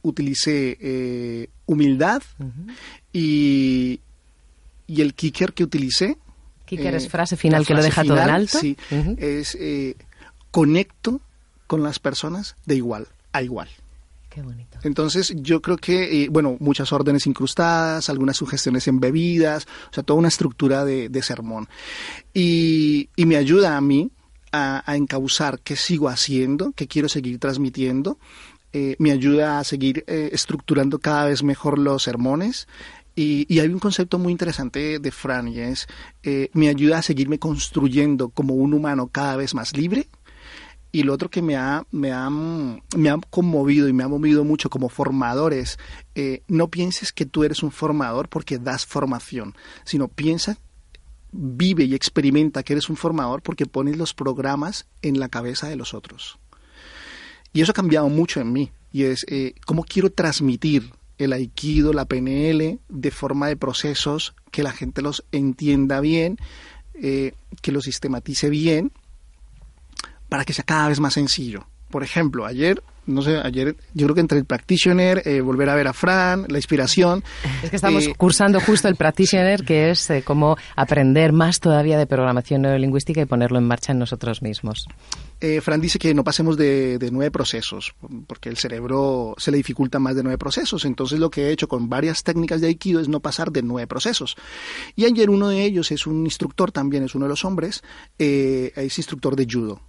utilicé eh, humildad y, y el kicker que utilicé. Kicker eh, es frase final que lo deja todo en alto. Sí, es eh, conecto con las personas de igual a igual. Qué bonito. Entonces, yo creo que, eh, bueno, muchas órdenes incrustadas, algunas sugestiones embebidas, o sea, toda una estructura de, sermón. Y, me ayuda a mí a, encauzar qué sigo haciendo, qué quiero seguir transmitiendo. Eh, me ayuda a seguir eh, estructurando cada vez mejor los sermones. Y, y, hay un concepto muy interesante de Fran y es, me ayuda a seguirme construyendo como un humano cada vez más libre, y lo otro que me ha, me ha, me ha conmovido y me ha movido mucho como formador es, eh, no pienses que tú eres un formador porque das formación, sino piensa, vive y experimenta que eres un formador porque pones los programas en la cabeza de los otros. Y eso ha cambiado mucho en mí. Y es eh, cómo quiero transmitir el aikido, la PNL, de forma de procesos, que la gente los entienda bien, eh, que los sistematice bien para que sea cada vez más sencillo. Por ejemplo, ayer, no sé, ayer yo creo que entre el practitioner, eh, volver a ver a Fran, la inspiración. Es que estamos eh, cursando justo el *laughs* practitioner, que es eh, cómo aprender más todavía de programación neurolingüística y ponerlo en marcha en nosotros mismos. Eh, Fran dice que no pasemos de, de, nueve procesos, porque el cerebro se le dificulta más de nueve procesos. Entonces lo que he hecho con varias técnicas de Aikido es no pasar de nueve procesos. Y ayer uno de ellos es un instructor, también es uno de los hombres, eh, es instructor de judo.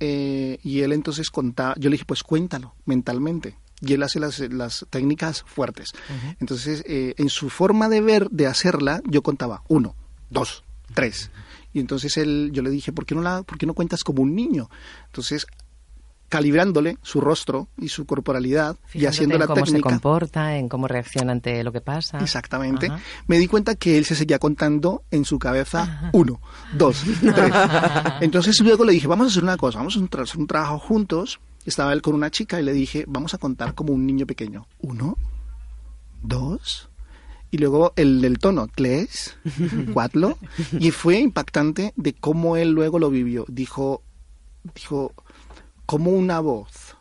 Eh, y él entonces contaba, yo le dije, pues cuéntalo mentalmente. Y él hace las, las técnicas fuertes. Uh -huh. Entonces, eh, en su forma de ver, de hacerla, yo contaba uno, dos, tres. Y entonces él, yo le dije, ¿por qué no, la, por qué no cuentas como un niño? Entonces, calibrándole su rostro y su corporalidad Fíjate y haciendo en la cómo técnica. se comporta, en cómo reacciona ante lo que pasa. Exactamente. Ajá. Me di cuenta que él se seguía contando en su cabeza Ajá. uno, dos, tres. *laughs* Entonces luego le dije, vamos a hacer una cosa, vamos a hacer un trabajo juntos. Estaba él con una chica y le dije, vamos a contar como un niño pequeño. Uno, dos, y luego el, el tono, tres, cuatro, y fue impactante de cómo él luego lo vivió. Dijo, dijo, como una voz,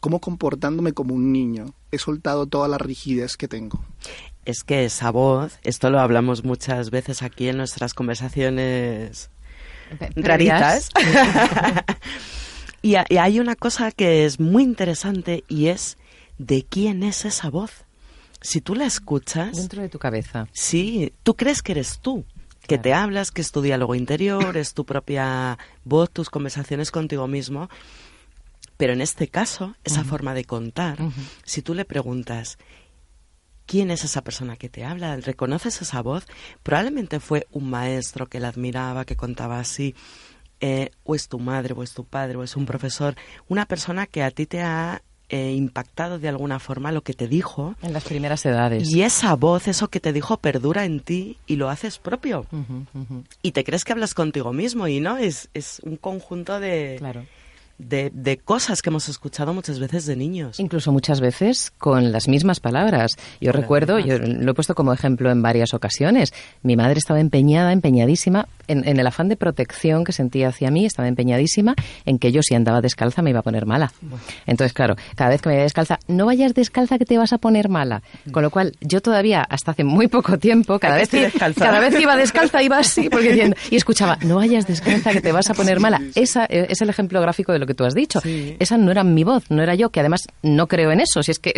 como comportándome como un niño, he soltado toda la rigidez que tengo. Es que esa voz, esto lo hablamos muchas veces aquí en nuestras conversaciones raritas. *laughs* y, y hay una cosa que es muy interesante y es de quién es esa voz. Si tú la escuchas... Dentro de tu cabeza. Sí, tú crees que eres tú, que claro. te hablas, que es tu diálogo interior, es tu propia voz, tus conversaciones contigo mismo. Pero en este caso, esa uh -huh. forma de contar, uh -huh. si tú le preguntas, ¿quién es esa persona que te habla? ¿Reconoces esa voz? Probablemente fue un maestro que la admiraba, que contaba así, eh, o es tu madre, o es tu padre, o es un profesor, una persona que a ti te ha eh, impactado de alguna forma lo que te dijo. En las primeras edades. Y esa voz, eso que te dijo, perdura en ti y lo haces propio. Uh -huh, uh -huh. Y te crees que hablas contigo mismo y no, es, es un conjunto de... Claro. De, de, cosas que hemos escuchado muchas veces de niños. Incluso muchas veces con las mismas palabras. Yo recuerdo, yo lo he puesto como ejemplo en varias ocasiones. Mi madre estaba empeñada, empeñadísima, en, en, el afán de protección que sentía hacia mí, estaba empeñadísima en que yo si andaba descalza me iba a poner mala. Entonces, claro, cada vez que me veía descalza, no vayas descalza que te vas a poner mala. Con lo cual, yo todavía, hasta hace muy poco tiempo, cada, vez que, cada vez que iba descalza, iba así, porque diciendo, *laughs* y escuchaba, no vayas descalza que te vas a poner mala. Esa es el ejemplo gráfico de lo que tú has dicho. Sí. Esa no era mi voz, no era yo, que además no creo en eso. Si es *laughs* que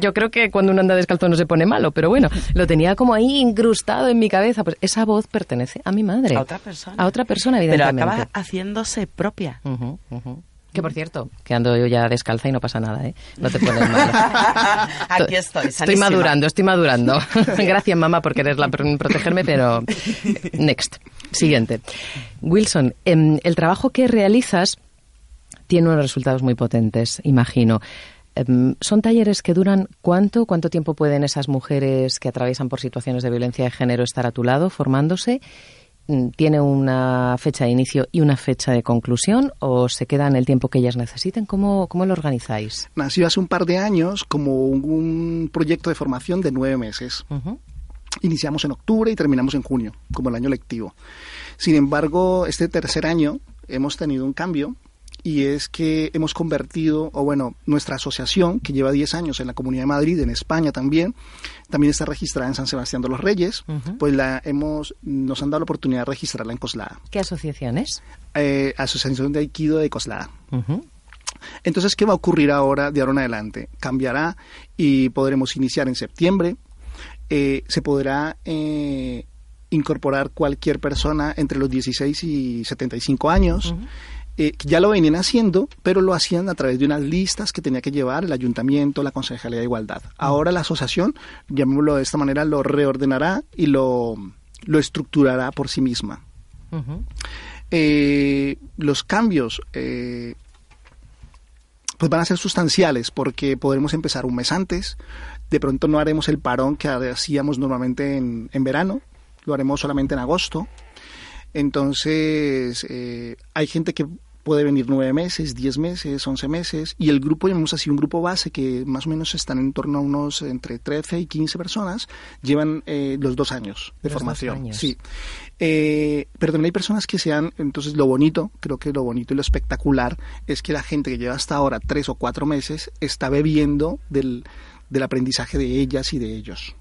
yo creo que cuando uno anda descalzo no se pone malo, pero bueno, lo tenía como ahí incrustado en mi cabeza. Pues esa voz pertenece a mi madre. A otra persona. A otra persona, evidentemente. Pero acaba haciéndose propia. Uh -huh, uh -huh. Que por cierto, que ando yo ya descalza y no pasa nada, ¿eh? No te pones mal. *laughs* Aquí estoy. Sanísima. Estoy madurando, estoy madurando. *laughs* *laughs* Gracias, mamá, por quererla protegerme, pero. Next. Siguiente. Wilson, el trabajo que realizas tiene unos resultados muy potentes, imagino. ¿Son talleres que duran cuánto? ¿Cuánto tiempo pueden esas mujeres que atraviesan por situaciones de violencia de género estar a tu lado formándose? ¿Tiene una fecha de inicio y una fecha de conclusión o se queda en el tiempo que ellas necesiten? ¿Cómo, cómo lo organizáis? Nació hace un par de años como un proyecto de formación de nueve meses. Uh -huh. Iniciamos en octubre y terminamos en junio, como el año lectivo. Sin embargo, este tercer año hemos tenido un cambio y es que hemos convertido, o bueno, nuestra asociación, que lleva 10 años en la Comunidad de Madrid, en España también, también está registrada en San Sebastián de los Reyes, uh -huh. pues la hemos, nos han dado la oportunidad de registrarla en Coslada. ¿Qué asociación es? Eh, asociación de Aikido de Coslada. Uh -huh. Entonces, ¿qué va a ocurrir ahora de ahora en adelante? Cambiará y podremos iniciar en septiembre. Eh, se podrá eh, incorporar cualquier persona entre los 16 y 75 años. Eh, ya lo venían haciendo, pero lo hacían a través de unas listas que tenía que llevar el ayuntamiento, la Concejalía de Igualdad. Ahora la asociación, llamémoslo de esta manera, lo reordenará y lo, lo estructurará por sí misma. Eh, los cambios eh, pues van a ser sustanciales porque podremos empezar un mes antes. De pronto no haremos el parón que hacíamos normalmente en, en verano, lo haremos solamente en agosto. Entonces, eh, hay gente que puede venir nueve meses, diez meses, once meses, y el grupo, llamamos así, un grupo base que más o menos están en torno a unos entre 13 y 15 personas, llevan eh, los dos años de formación. Sí. Eh, pero también hay personas que sean, entonces lo bonito, creo que lo bonito y lo espectacular es que la gente que lleva hasta ahora tres o cuatro meses está bebiendo del, del aprendizaje de ellas y de ellos.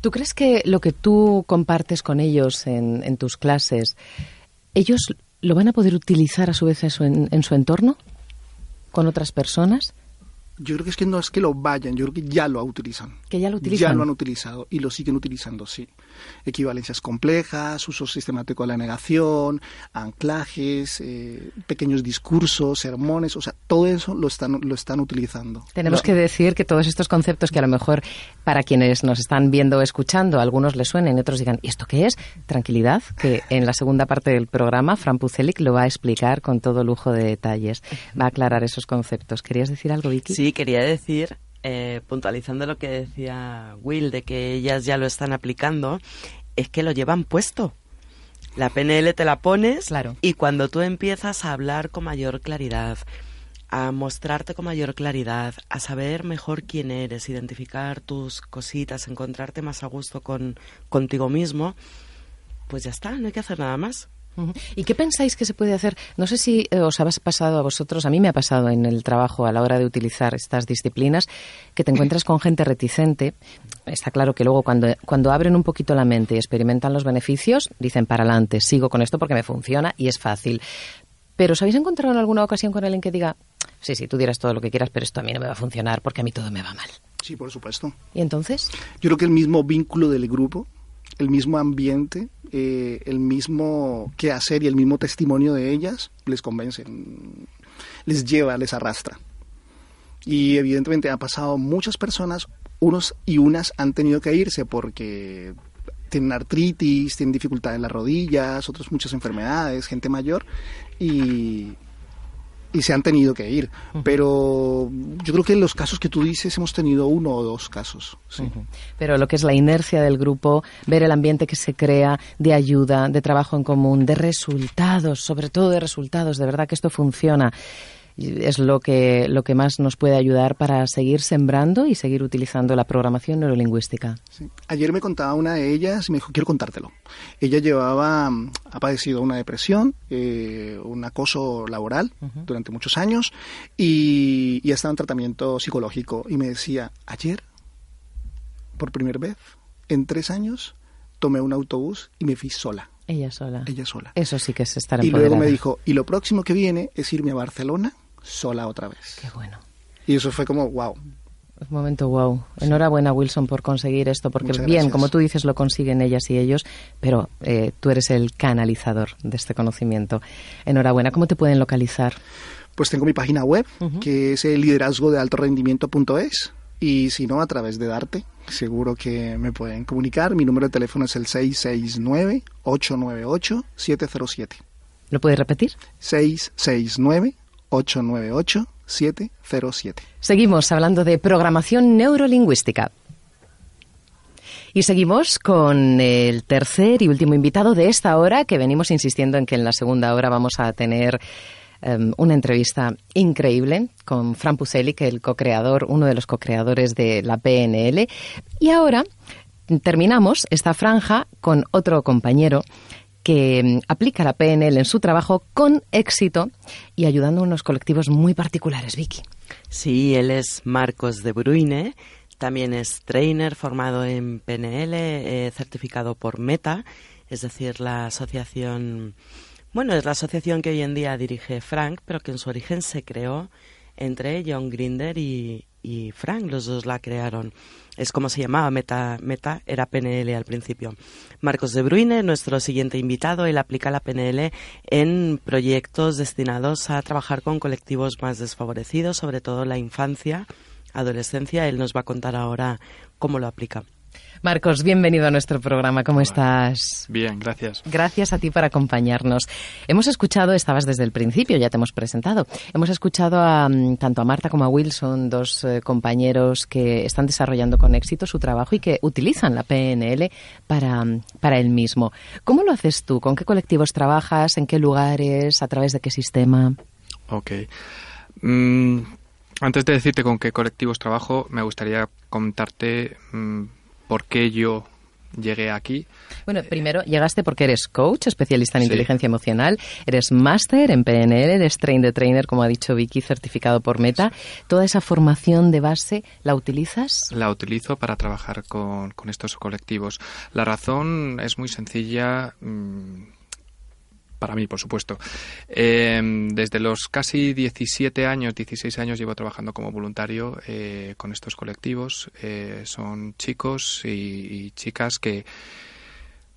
¿Tú crees que lo que tú compartes con ellos en, en tus clases, ellos lo van a poder utilizar a su vez eso en, en su entorno? ¿Con otras personas? Yo creo que es que no es que lo vayan, yo creo que ya lo utilizan. Que ya lo utilizan. Ya lo han utilizado y lo siguen utilizando, sí. Equivalencias complejas, uso sistemático de la negación, anclajes, eh, pequeños discursos, sermones, o sea, todo eso lo están, lo están utilizando. Tenemos que decir que todos estos conceptos que a lo mejor para quienes nos están viendo o escuchando, a algunos les suenen y otros digan, ¿y esto qué es? Tranquilidad, que en la segunda parte del programa Fran Pucelic lo va a explicar con todo lujo de detalles. Va a aclarar esos conceptos. ¿Querías decir algo, Vicky? Sí, quería decir, eh, puntualizando lo que decía Will, de que ellas ya lo están aplicando, es que lo llevan puesto. La PNL te la pones Claro. y cuando tú empiezas a hablar con mayor claridad, a mostrarte con mayor claridad, a saber mejor quién eres, identificar tus cositas, encontrarte más a gusto con contigo mismo, pues ya está, no hay que hacer nada más. ¿Y qué pensáis que se puede hacer? No sé si eh, os ha pasado a vosotros, a mí me ha pasado en el trabajo a la hora de utilizar estas disciplinas, que te encuentras con gente reticente. Está claro que luego cuando, cuando abren un poquito la mente y experimentan los beneficios, dicen para adelante, sigo con esto porque me funciona y es fácil. Pero ¿os habéis encontrado en alguna ocasión con alguien que diga, sí, sí, tú dirás todo lo que quieras, pero esto a mí no me va a funcionar porque a mí todo me va mal? Sí, por supuesto. ¿Y entonces? Yo creo que el mismo vínculo del grupo, el mismo ambiente, eh, el mismo quehacer y el mismo testimonio de ellas les convence, mm, les lleva, les arrastra. Y evidentemente han pasado muchas personas, unos y unas han tenido que irse porque tienen artritis, tienen dificultad en las rodillas, otros muchas enfermedades, gente mayor y, y se han tenido que ir. Pero yo creo que en los casos que tú dices hemos tenido uno o dos casos. Sí. Pero lo que es la inercia del grupo, ver el ambiente que se crea de ayuda, de trabajo en común, de resultados, sobre todo de resultados, de verdad que esto funciona. Es lo que, lo que más nos puede ayudar para seguir sembrando y seguir utilizando la programación neurolingüística. Sí. Ayer me contaba una de ellas y me dijo, quiero contártelo. Ella llevaba, mm, ha padecido una depresión, eh, un acoso laboral durante muchos años y, y ha estado en tratamiento psicológico. Y me decía, ayer, por primera vez, en tres años, tomé un autobús y me fui sola, Ella sola. ella sola. Eso sí que es estar Y luego me dijo, y lo próximo que viene es irme a Barcelona sola otra vez. Qué bueno. Y eso fue como, wow. Un momento wow. Enhorabuena, Wilson, por conseguir esto, porque bien, como tú dices, lo consiguen ellas y ellos, pero eh, tú eres el canalizador de este conocimiento. Enhorabuena. ¿Cómo te pueden localizar? Pues tengo mi página web, que es el liderazgo de alto rendimiento.es. Y si no, a través de Darte, seguro que me pueden comunicar. Mi número de teléfono es el 669-898-707. ¿Lo puedes repetir? 669-898-707. Seguimos hablando de programación neurolingüística. Y seguimos con el tercer y último invitado de esta hora, que venimos insistiendo en que en la segunda hora vamos a tener em, una entrevista increíble con Fran Puseli, el co-creador, uno de los co-creadores de la PNL. Y ahora terminamos esta franja con otro compañero que em, aplica la PNL en su trabajo con éxito y ayudando a unos colectivos muy particulares, Vicky. Sí, él es Marcos de Bruyne, también es trainer formado en PNL, eh, certificado por Meta, es decir, la asociación Bueno, es la asociación que hoy en día dirige Frank, pero que en su origen se creó entre John Grinder y, Frank, los dos la crearon. Es como se llamaba, Meta, Meta era PNL al principio. Marcos de Bruyne, nuestro siguiente invitado, él aplica la PNL en proyectos destinados a trabajar con colectivos más desfavorecidos, sobre todo la infancia, adolescencia. Él nos va a contar ahora cómo lo aplica. Marcos, bienvenido a nuestro programa. ¿Cómo estás? Bien, gracias. Gracias a ti por acompañarnos. Hemos escuchado, estabas desde el principio, ya te hemos presentado. Hemos escuchado a, mm, tanto a Marta como a Wilson, dos eh, compañeros que están desarrollando con éxito su trabajo y que utilizan la PNL para, mm, para el mismo. ¿Cómo lo haces tú? ¿Con qué colectivos trabajas? ¿En qué lugares? ¿A través de qué sistema? Ok. Mm, antes de decirte con qué colectivos trabajo, me gustaría contarte por qué yo llegué aquí. Bueno, primero llegaste porque eres coach, especialista en inteligencia emocional, eres máster en PNL, eres train de trainer, como ha dicho Vicky, certificado por Meta. ¿Toda esa formación de base la utilizas? La utilizo para trabajar con, con estos colectivos. La razón es muy sencilla. Mm, para mí, por supuesto. Em, desde los casi 17 años, 16 años llevo trabajando como voluntario eh, con estos colectivos. Eh, son chicos y, chicas que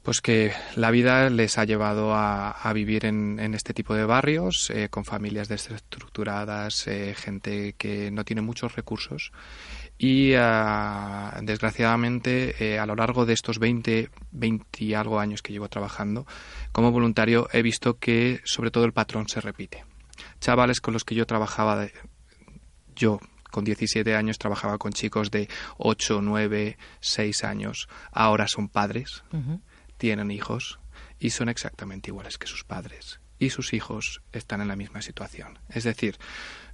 pues que la vida les ha llevado a, vivir en, este tipo de barrios, eh, con familias desestructuradas, gente que no tiene muchos recursos y ah, desgraciadamente eh, a lo largo de estos 20, 20 y algo años que llevo trabajando como voluntario he visto que sobre todo el patrón se repite. Chavales con los que yo trabajaba, yo con 17 años trabajaba con chicos de 8, 9, 6 años, ahora son padres, tienen hijos y son exactamente iguales que sus padres y sus hijos están en la misma situación. Es decir,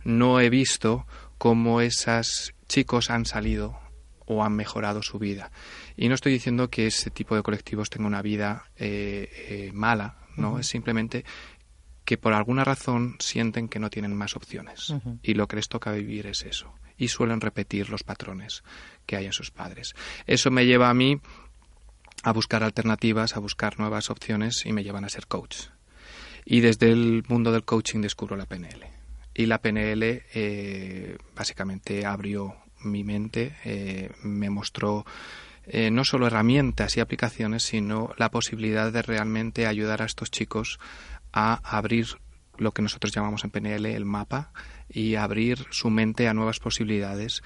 no he visto cómo esos chicos han salido o han mejorado su vida. Y no estoy diciendo que ese tipo de colectivos tenga una vida eh, eh, mala, ¿no? Es simplemente que por alguna razón sienten que no tienen más opciones. Y lo que les toca vivir es eso. Y suelen repetir los patrones que hay en sus padres. Eso me lleva a mí a buscar alternativas, a buscar nuevas opciones y me llevan a ser coach. Y desde el mundo del coaching descubro la PNL y la PNL eh, básicamente abrió mi mente, eh, me mostró eh, no solo herramientas y aplicaciones, sino la posibilidad de realmente ayudar a estos chicos a abrir lo que nosotros llamamos en PNL el mapa y abrir su mente a nuevas posibilidades,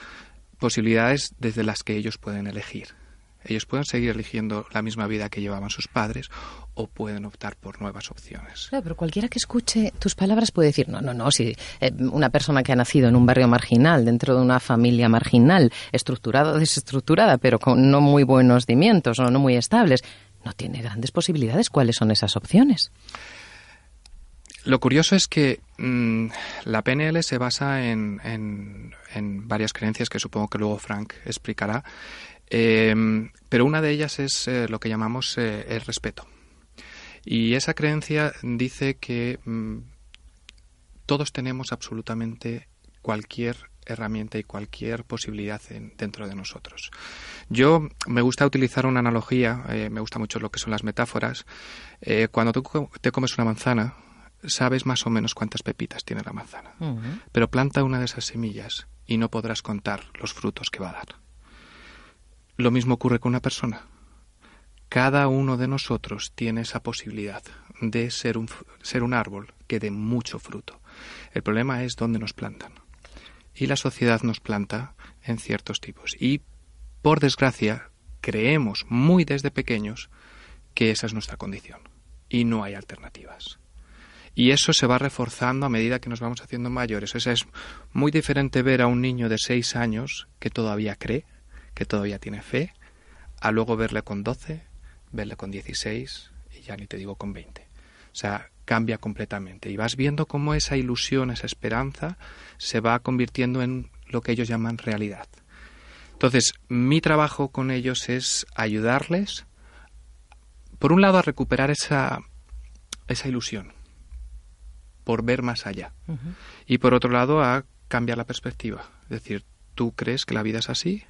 posibilidades desde las que ellos pueden elegir. Ellos pueden seguir eligiendo la misma vida que llevaban sus padres o pueden optar por nuevas opciones. Claro, pero cualquiera que escuche tus palabras puede decir, no, no, no, si eh, una persona que ha nacido en un barrio marginal, dentro de una familia marginal, estructurada o desestructurada, pero con no muy buenos cimientos o no muy estables, no tiene grandes posibilidades. ¿Cuáles son esas opciones? Lo curioso es que mm, la PNL se basa en, varias creencias que supongo que luego Frank explicará Em, pero una de ellas es eh, lo que llamamos eh, el respeto. Y esa creencia dice que mm, todos tenemos absolutamente cualquier herramienta y cualquier posibilidad dentro de nosotros. Yo me gusta utilizar una analogía, eh, me gusta mucho lo que son las metáforas. cuando tú te comes una manzana, sabes más o menos cuántas pepitas tiene la manzana, pero planta una de esas semillas y no podrás contar los frutos que va a dar. Lo mismo ocurre con una persona. Cada uno de nosotros tiene esa posibilidad de ser un, ser un árbol que dé mucho fruto. El problema es dónde nos plantan. Y la sociedad nos planta en ciertos tipos. Y, por desgracia, creemos muy desde pequeños que esa es nuestra condición. Y no hay alternativas. Y eso se va reforzando a medida que nos vamos haciendo mayores. O sea, es muy diferente ver a un niño de seis años que todavía cree que todavía tiene fe, a luego verle con 12, verle con 16 y ya ni te digo con 20. O sea, cambia completamente y vas viendo cómo esa ilusión, esa esperanza se va convirtiendo en lo que ellos llaman realidad. Entonces, mi trabajo con ellos es ayudarles, por un lado, a recuperar esa, esa ilusión, por ver más allá, y por otro lado, a cambiar la perspectiva. Es decir, tú crees que la vida es así,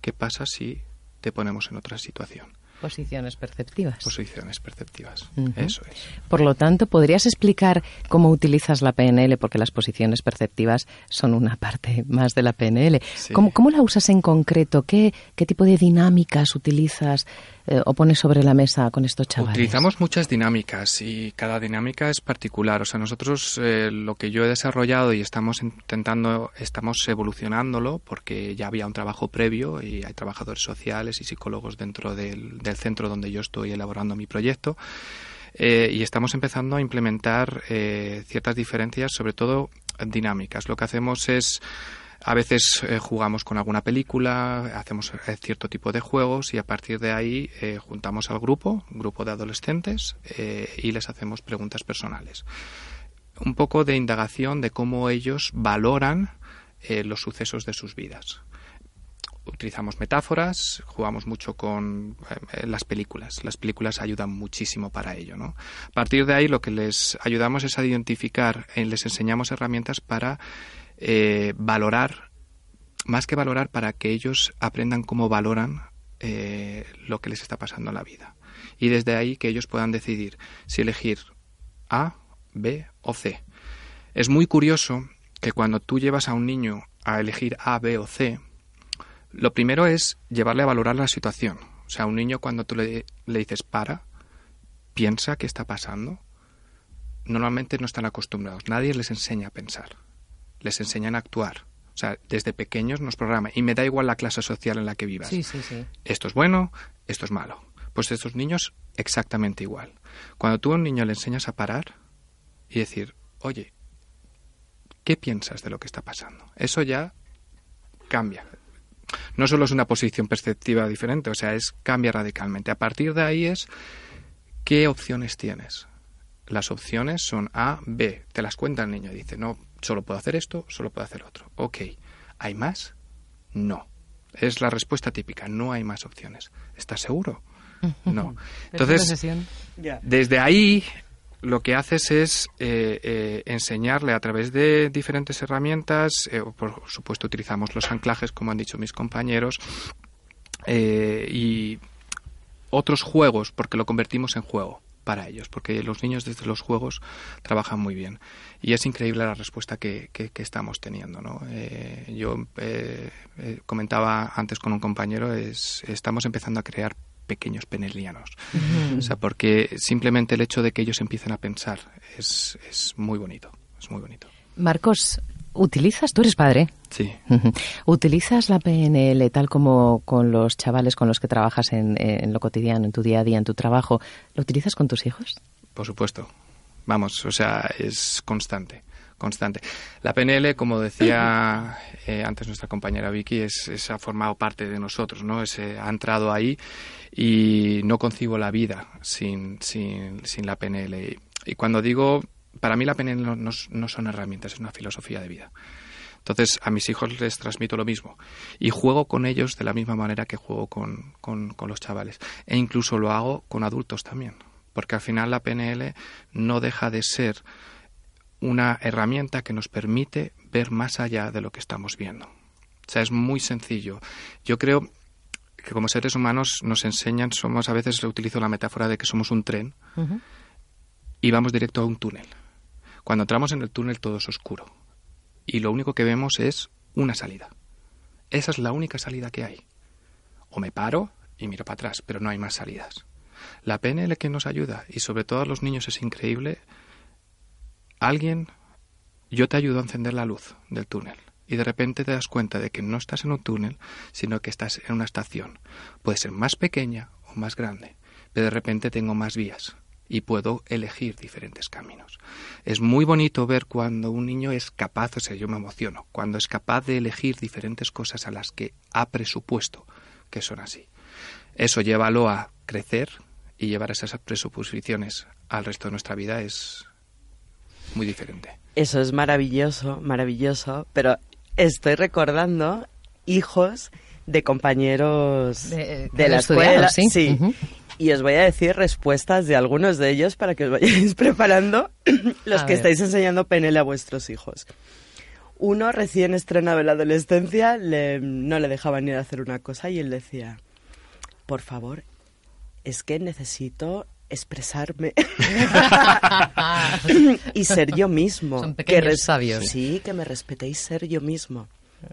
¿Qué pasa si te ponemos en otra situación? Posiciones perceptivas. Posiciones perceptivas, eso es. Por lo tanto, ¿podrías explicar cómo utilizas la PNL? Porque las posiciones perceptivas son una parte más de la PNL. ¿Cómo, la usas en concreto? ¿Qué, qué tipo de dinámicas utilizas eh, o pones sobre la mesa con estos chavales? Utilizamos muchas dinámicas y cada dinámica es particular. O sea, nosotros eh, lo que yo he desarrollado y estamos intentando, estamos evolucionándolo porque ya había un trabajo previo y hay trabajadores sociales y psicólogos dentro del del centro donde yo estoy elaborando mi proyecto. Eh, y estamos empezando a implementar eh, ciertas diferencias, sobre todo dinámicas. Lo que hacemos es a veces eh, jugamos con alguna película, hacemos cierto tipo de juegos y a partir de ahí juntamos al grupo, grupo de adolescentes, y les hacemos preguntas personales. Un poco de indagación de cómo ellos valoran los sucesos de sus vidas utilizamos metáforas, jugamos mucho con eh, las películas. Las películas ayudan muchísimo para ello. ¿no? A partir de ahí lo que les ayudamos es a identificar, eh, les enseñamos herramientas para eh, valorar, más que valorar, para que ellos aprendan cómo valoran lo que les está pasando en la vida. Y desde ahí que ellos puedan decidir si elegir A, B o C. Es muy curioso que cuando tú llevas a un niño a elegir A, B o C, lo primero es llevarle a valorar la situación. O sea, un niño cuando tú le, dices para, piensa qué está pasando, normalmente no están acostumbrados. Nadie les enseña a pensar. Les enseñan a actuar. O sea, desde pequeños nos programan. Y me da igual la clase social en la que vivas. Sí, sí, sí. Esto es bueno, esto es malo. Pues estos niños exactamente igual. Cuando tú a un niño le enseñas a parar y decir, oye, ¿qué piensas de lo que está pasando? Eso ya cambia no solo es una posición perceptiva diferente, o sea, es cambia radicalmente. A partir de ahí es qué opciones tienes. Las opciones son A, B. Te las cuenta el niño. Dice, no, solo puedo hacer esto, solo puedo hacer otro. Ok. ¿Hay más? No. Es la respuesta típica. No hay más opciones. ¿Estás seguro? *laughs* No. Entonces, desde ahí lo que haces es eh, eh, enseñarle a través de diferentes herramientas, eh, por supuesto utilizamos los anclajes, como han dicho mis compañeros, y otros juegos, porque lo convertimos en juego para ellos, porque los niños desde los juegos trabajan muy bien. Y es increíble la respuesta que, estamos teniendo. ¿no? yo comentaba antes con un compañero, es, estamos empezando a crear pequeños penelianos. O sea, porque simplemente el hecho de que ellos empiecen a pensar es, es muy bonito, es muy bonito. Marcos, ¿utilizas, tú eres padre? Sí. ¿Utilizas la PNL tal como con los chavales con los que trabajas en, en lo cotidiano, en tu día a día, en tu trabajo? ¿Lo utilizas con tus hijos? Por supuesto. Vamos, o sea, es constante constante. La PNL, como decía eh, antes nuestra compañera Vicky, es, ha formado parte de nosotros, ¿no? ha entrado ahí y no concibo la vida sin, sin, sin la PNL. Y, cuando digo, para mí la PNL no, no, son herramientas, es una filosofía de vida. Entonces, a mis hijos les transmito lo mismo. Y juego con ellos de la misma manera que juego con, con, con los chavales. E incluso lo hago con adultos también. Porque al final la PNL no deja de ser una herramienta que nos permite ver más allá de lo que estamos viendo. O sea, es muy sencillo. Yo creo que como seres humanos nos enseñan, somos a veces utilizo la metáfora de que somos un tren y vamos directo a un túnel. Cuando entramos en el túnel todo es oscuro y lo único que vemos es una salida. Esa es la única salida que hay. O me paro y miro para atrás, pero no hay más salidas. La PNL que nos ayuda, y sobre todo a los niños es increíble, alguien, yo te ayudo a encender la luz del túnel y de repente te das cuenta de que no estás en un túnel, sino que estás en una estación. Puede ser más pequeña o más grande, pero de repente tengo más vías y puedo elegir diferentes caminos. Es muy bonito ver cuando un niño es capaz, o sea, yo me emociono, cuando es capaz de elegir diferentes cosas a las que ha presupuesto que son así. Eso llévalo a crecer y llevar esas presuposiciones al resto de nuestra vida es, muy diferente. Eso es maravilloso, maravilloso, pero estoy recordando hijos de compañeros de, la escuela. Sí. Y os voy a decir respuestas de algunos de ellos para que os vayáis *laughs* preparando *clears throat* los que estáis enseñando PNL a vuestros hijos. Uno recién estrenado en la adolescencia no le dejaban ir a hacer una cosa y él decía, por favor, es que necesito expresarme *laughs* y ser yo mismo. Son que pequeños res- sabios. Sí, que me respetéis ser yo mismo.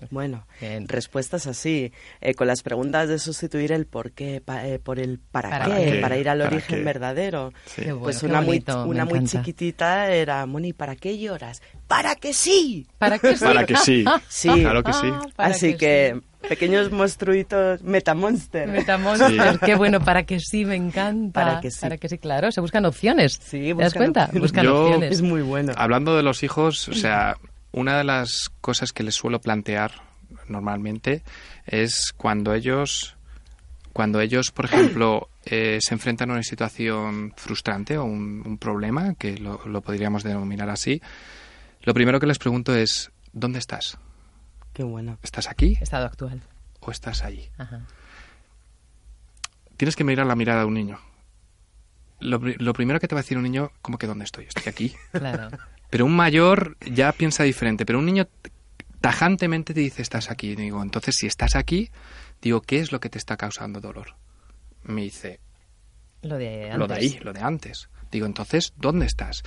Bueno, Bien. respuestas así, eh, con las preguntas de sustituir el por qué pa- eh, por el para, ¿Para qué, qué? para ir al ¿Para origen qué? verdadero. Sí. Qué bueno, pues una muy, bonito, una muy chiquitita era, Moni, ¿para qué lloras? ¡Para que sí! ¿Para qué sí? Para que sí. *laughs* Sí. Claro que sí. Ah, para Así que, pequeños monstruitos metamonster. Metamonster, Sí. qué bueno, para que sí, me encanta. Para que sí. Para que sí, claro, se buscan opciones. Sí, ¿Te das buscan cuenta? opciones. Buscan Yo- opciones. Es muy bueno. Hablando de los hijos, o sea, una de las cosas que les suelo plantear normalmente es cuando ellos, cuando ellos, por ejemplo, *clears throat* eh, se enfrentan a una situación frustrante o un, un problema, que lo, lo podríamos denominar así, lo primero que les pregunto es, ¿dónde estás? Qué bueno. ¿Estás aquí Estado actual. o estás allí? Ajá. Tienes que mirar la mirada de un niño. Lo, pri- lo primero que te va a decir un niño, ¿cómo que dónde estoy? Estoy aquí. *laughs* Claro. Pero un mayor ya piensa diferente, pero un niño tajantemente te dice estás aquí. Digo, entonces si estás aquí, digo, ¿qué es lo que te está causando dolor? Me dice, Lo de antes. lo de ahí, lo de antes. Digo, entonces, ¿dónde estás?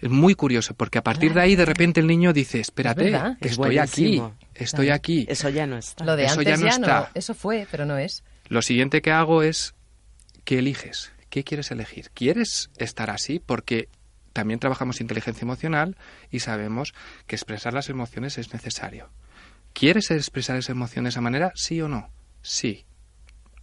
Es muy curioso, porque a partir de ahí de repente el niño dice, espérate, verdad. que Es estoy aquí, estoy Claro. aquí. Eso ya no está. Lo de Eso antes ya no está. Eso fue, pero no es. Lo siguiente que hago es, ¿qué eliges? ¿Qué quieres elegir? ¿Quieres estar así? Porque también trabajamos inteligencia emocional y sabemos que expresar las emociones es necesario. ¿Quieres expresar esa emoción de esa manera? ¿Sí o no? Sí.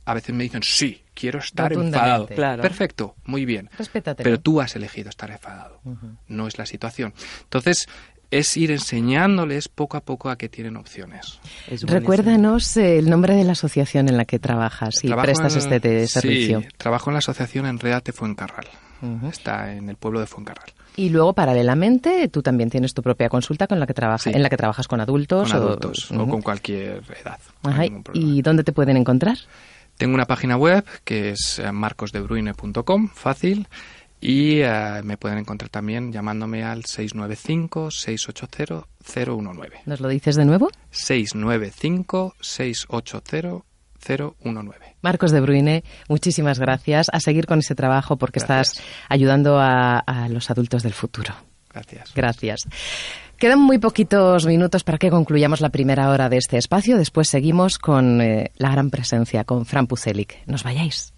A veces me dicen, sí, quiero estar enfadado. Claro. Perfecto, muy bien. Respétate. Pero tú has elegido estar enfadado. No es la situación. Entonces, es ir enseñándoles poco a poco a que tienen opciones. Recuérdanos eh, el nombre de la asociación en la que trabajas y Trabajo prestas en- este te- servicio. Sí, trabajo en la asociación Enredate Fuencarral. Está en el pueblo de Fuencarral. Y luego, paralelamente, tú también tienes tu propia consulta con la que trabajas, Sí. en la que trabajas con adultos. Con o- con cualquier edad. Ajá. ¿Y dónde te pueden encontrar? Tengo una página web que es eh, marcosdebruine.com, fácil. Y eh, me pueden encontrar también llamándome al 695-680-019. ¿Nos lo dices de nuevo? 695-680-019. Marcos de Bruyne, muchísimas gracias. A seguir con ese trabajo porque Gracias. estás ayudando a, a los adultos del futuro. Gracias. Gracias. Quedan muy poquitos minutos para que concluyamos la primera hora de este espacio. Después seguimos con eh, la gran presencia, con Fran Puselic. Nos vayáis.